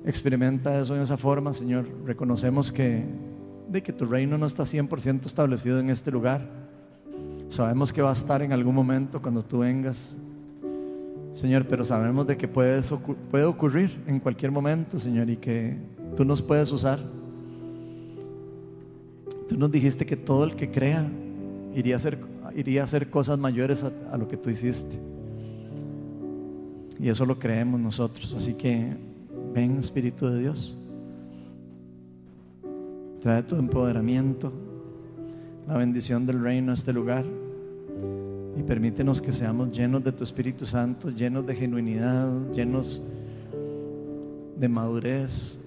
experimenta eso en esa forma, Señor, reconocemos que, de que tu reino no está 100% establecido en este lugar. Sabemos que va a estar en algún momento cuando tú vengas, Señor, pero sabemos de que puede, puede ocurrir en cualquier momento, Señor, y que tú nos puedes usar. Tú nos dijiste que todo el que crea iría a hacer, iría a hacer cosas mayores a, lo que tú hiciste. Y eso lo creemos nosotros. Así que ven, Espíritu de Dios. Trae tu empoderamiento, la bendición del reino a este lugar. Y permítenos que seamos llenos de tu Espíritu Santo, llenos de genuinidad, llenos de madurez.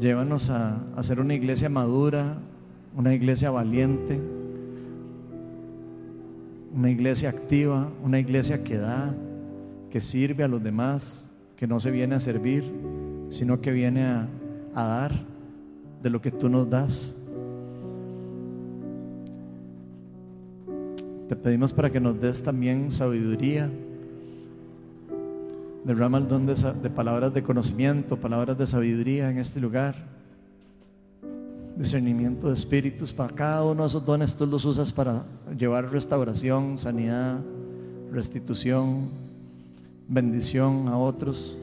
Llévanos a, a ser una iglesia madura, una iglesia valiente, una iglesia activa, una iglesia que da, que sirve a los demás, que no se viene a servir, sino que viene a, dar de lo que tú nos das. Te pedimos para que nos des también sabiduría. Derrama el don de, de, palabras de conocimiento, palabras de sabiduría en este lugar. Discernimiento de espíritus. Para cada uno de esos dones tú los usas para llevar restauración, sanidad, restitución, bendición a otros.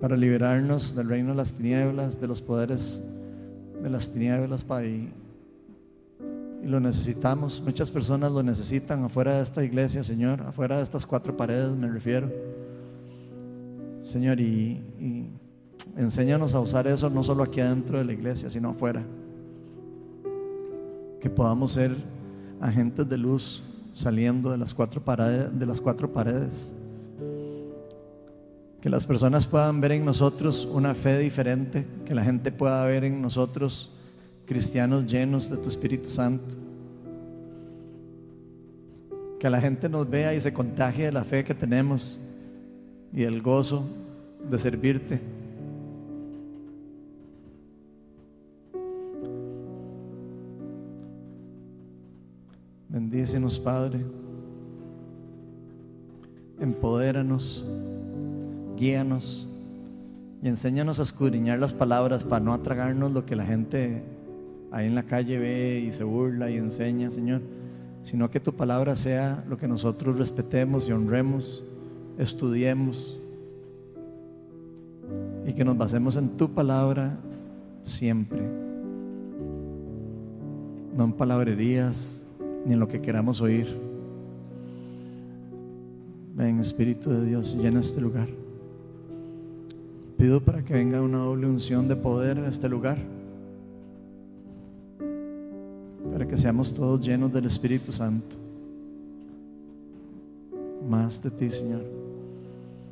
Para liberarnos del reino de las tinieblas, de los poderes de las tinieblas, Padre y lo necesitamos. Muchas personas lo necesitan afuera de esta iglesia, Señor, afuera de estas cuatro paredes me refiero. Señor, y, y enséñanos a usar eso no solo aquí adentro de la iglesia, sino afuera. Que podamos ser agentes de luz saliendo de las cuatro paredes, de las cuatro paredes. Que las personas puedan ver en nosotros una fe diferente, que la gente pueda ver en nosotros cristianos llenos de tu Espíritu Santo. Que la gente nos vea y se contagie de la fe que tenemos y el gozo de servirte. Bendícenos, Padre. Empodéranos, guíanos y enséñanos a escudriñar las palabras para no atragarnos lo que la gente ahí en la calle ve y se burla y enseña, Señor, sino que tu palabra sea lo que nosotros respetemos y honremos, estudiemos y que nos basemos en tu palabra siempre, no en palabrerías ni en lo que queramos oír. Ven, Espíritu de Dios, llena este lugar. Pido para que venga una doble unción de poder en este lugar para que seamos todos llenos del Espíritu Santo. Más de ti, Señor.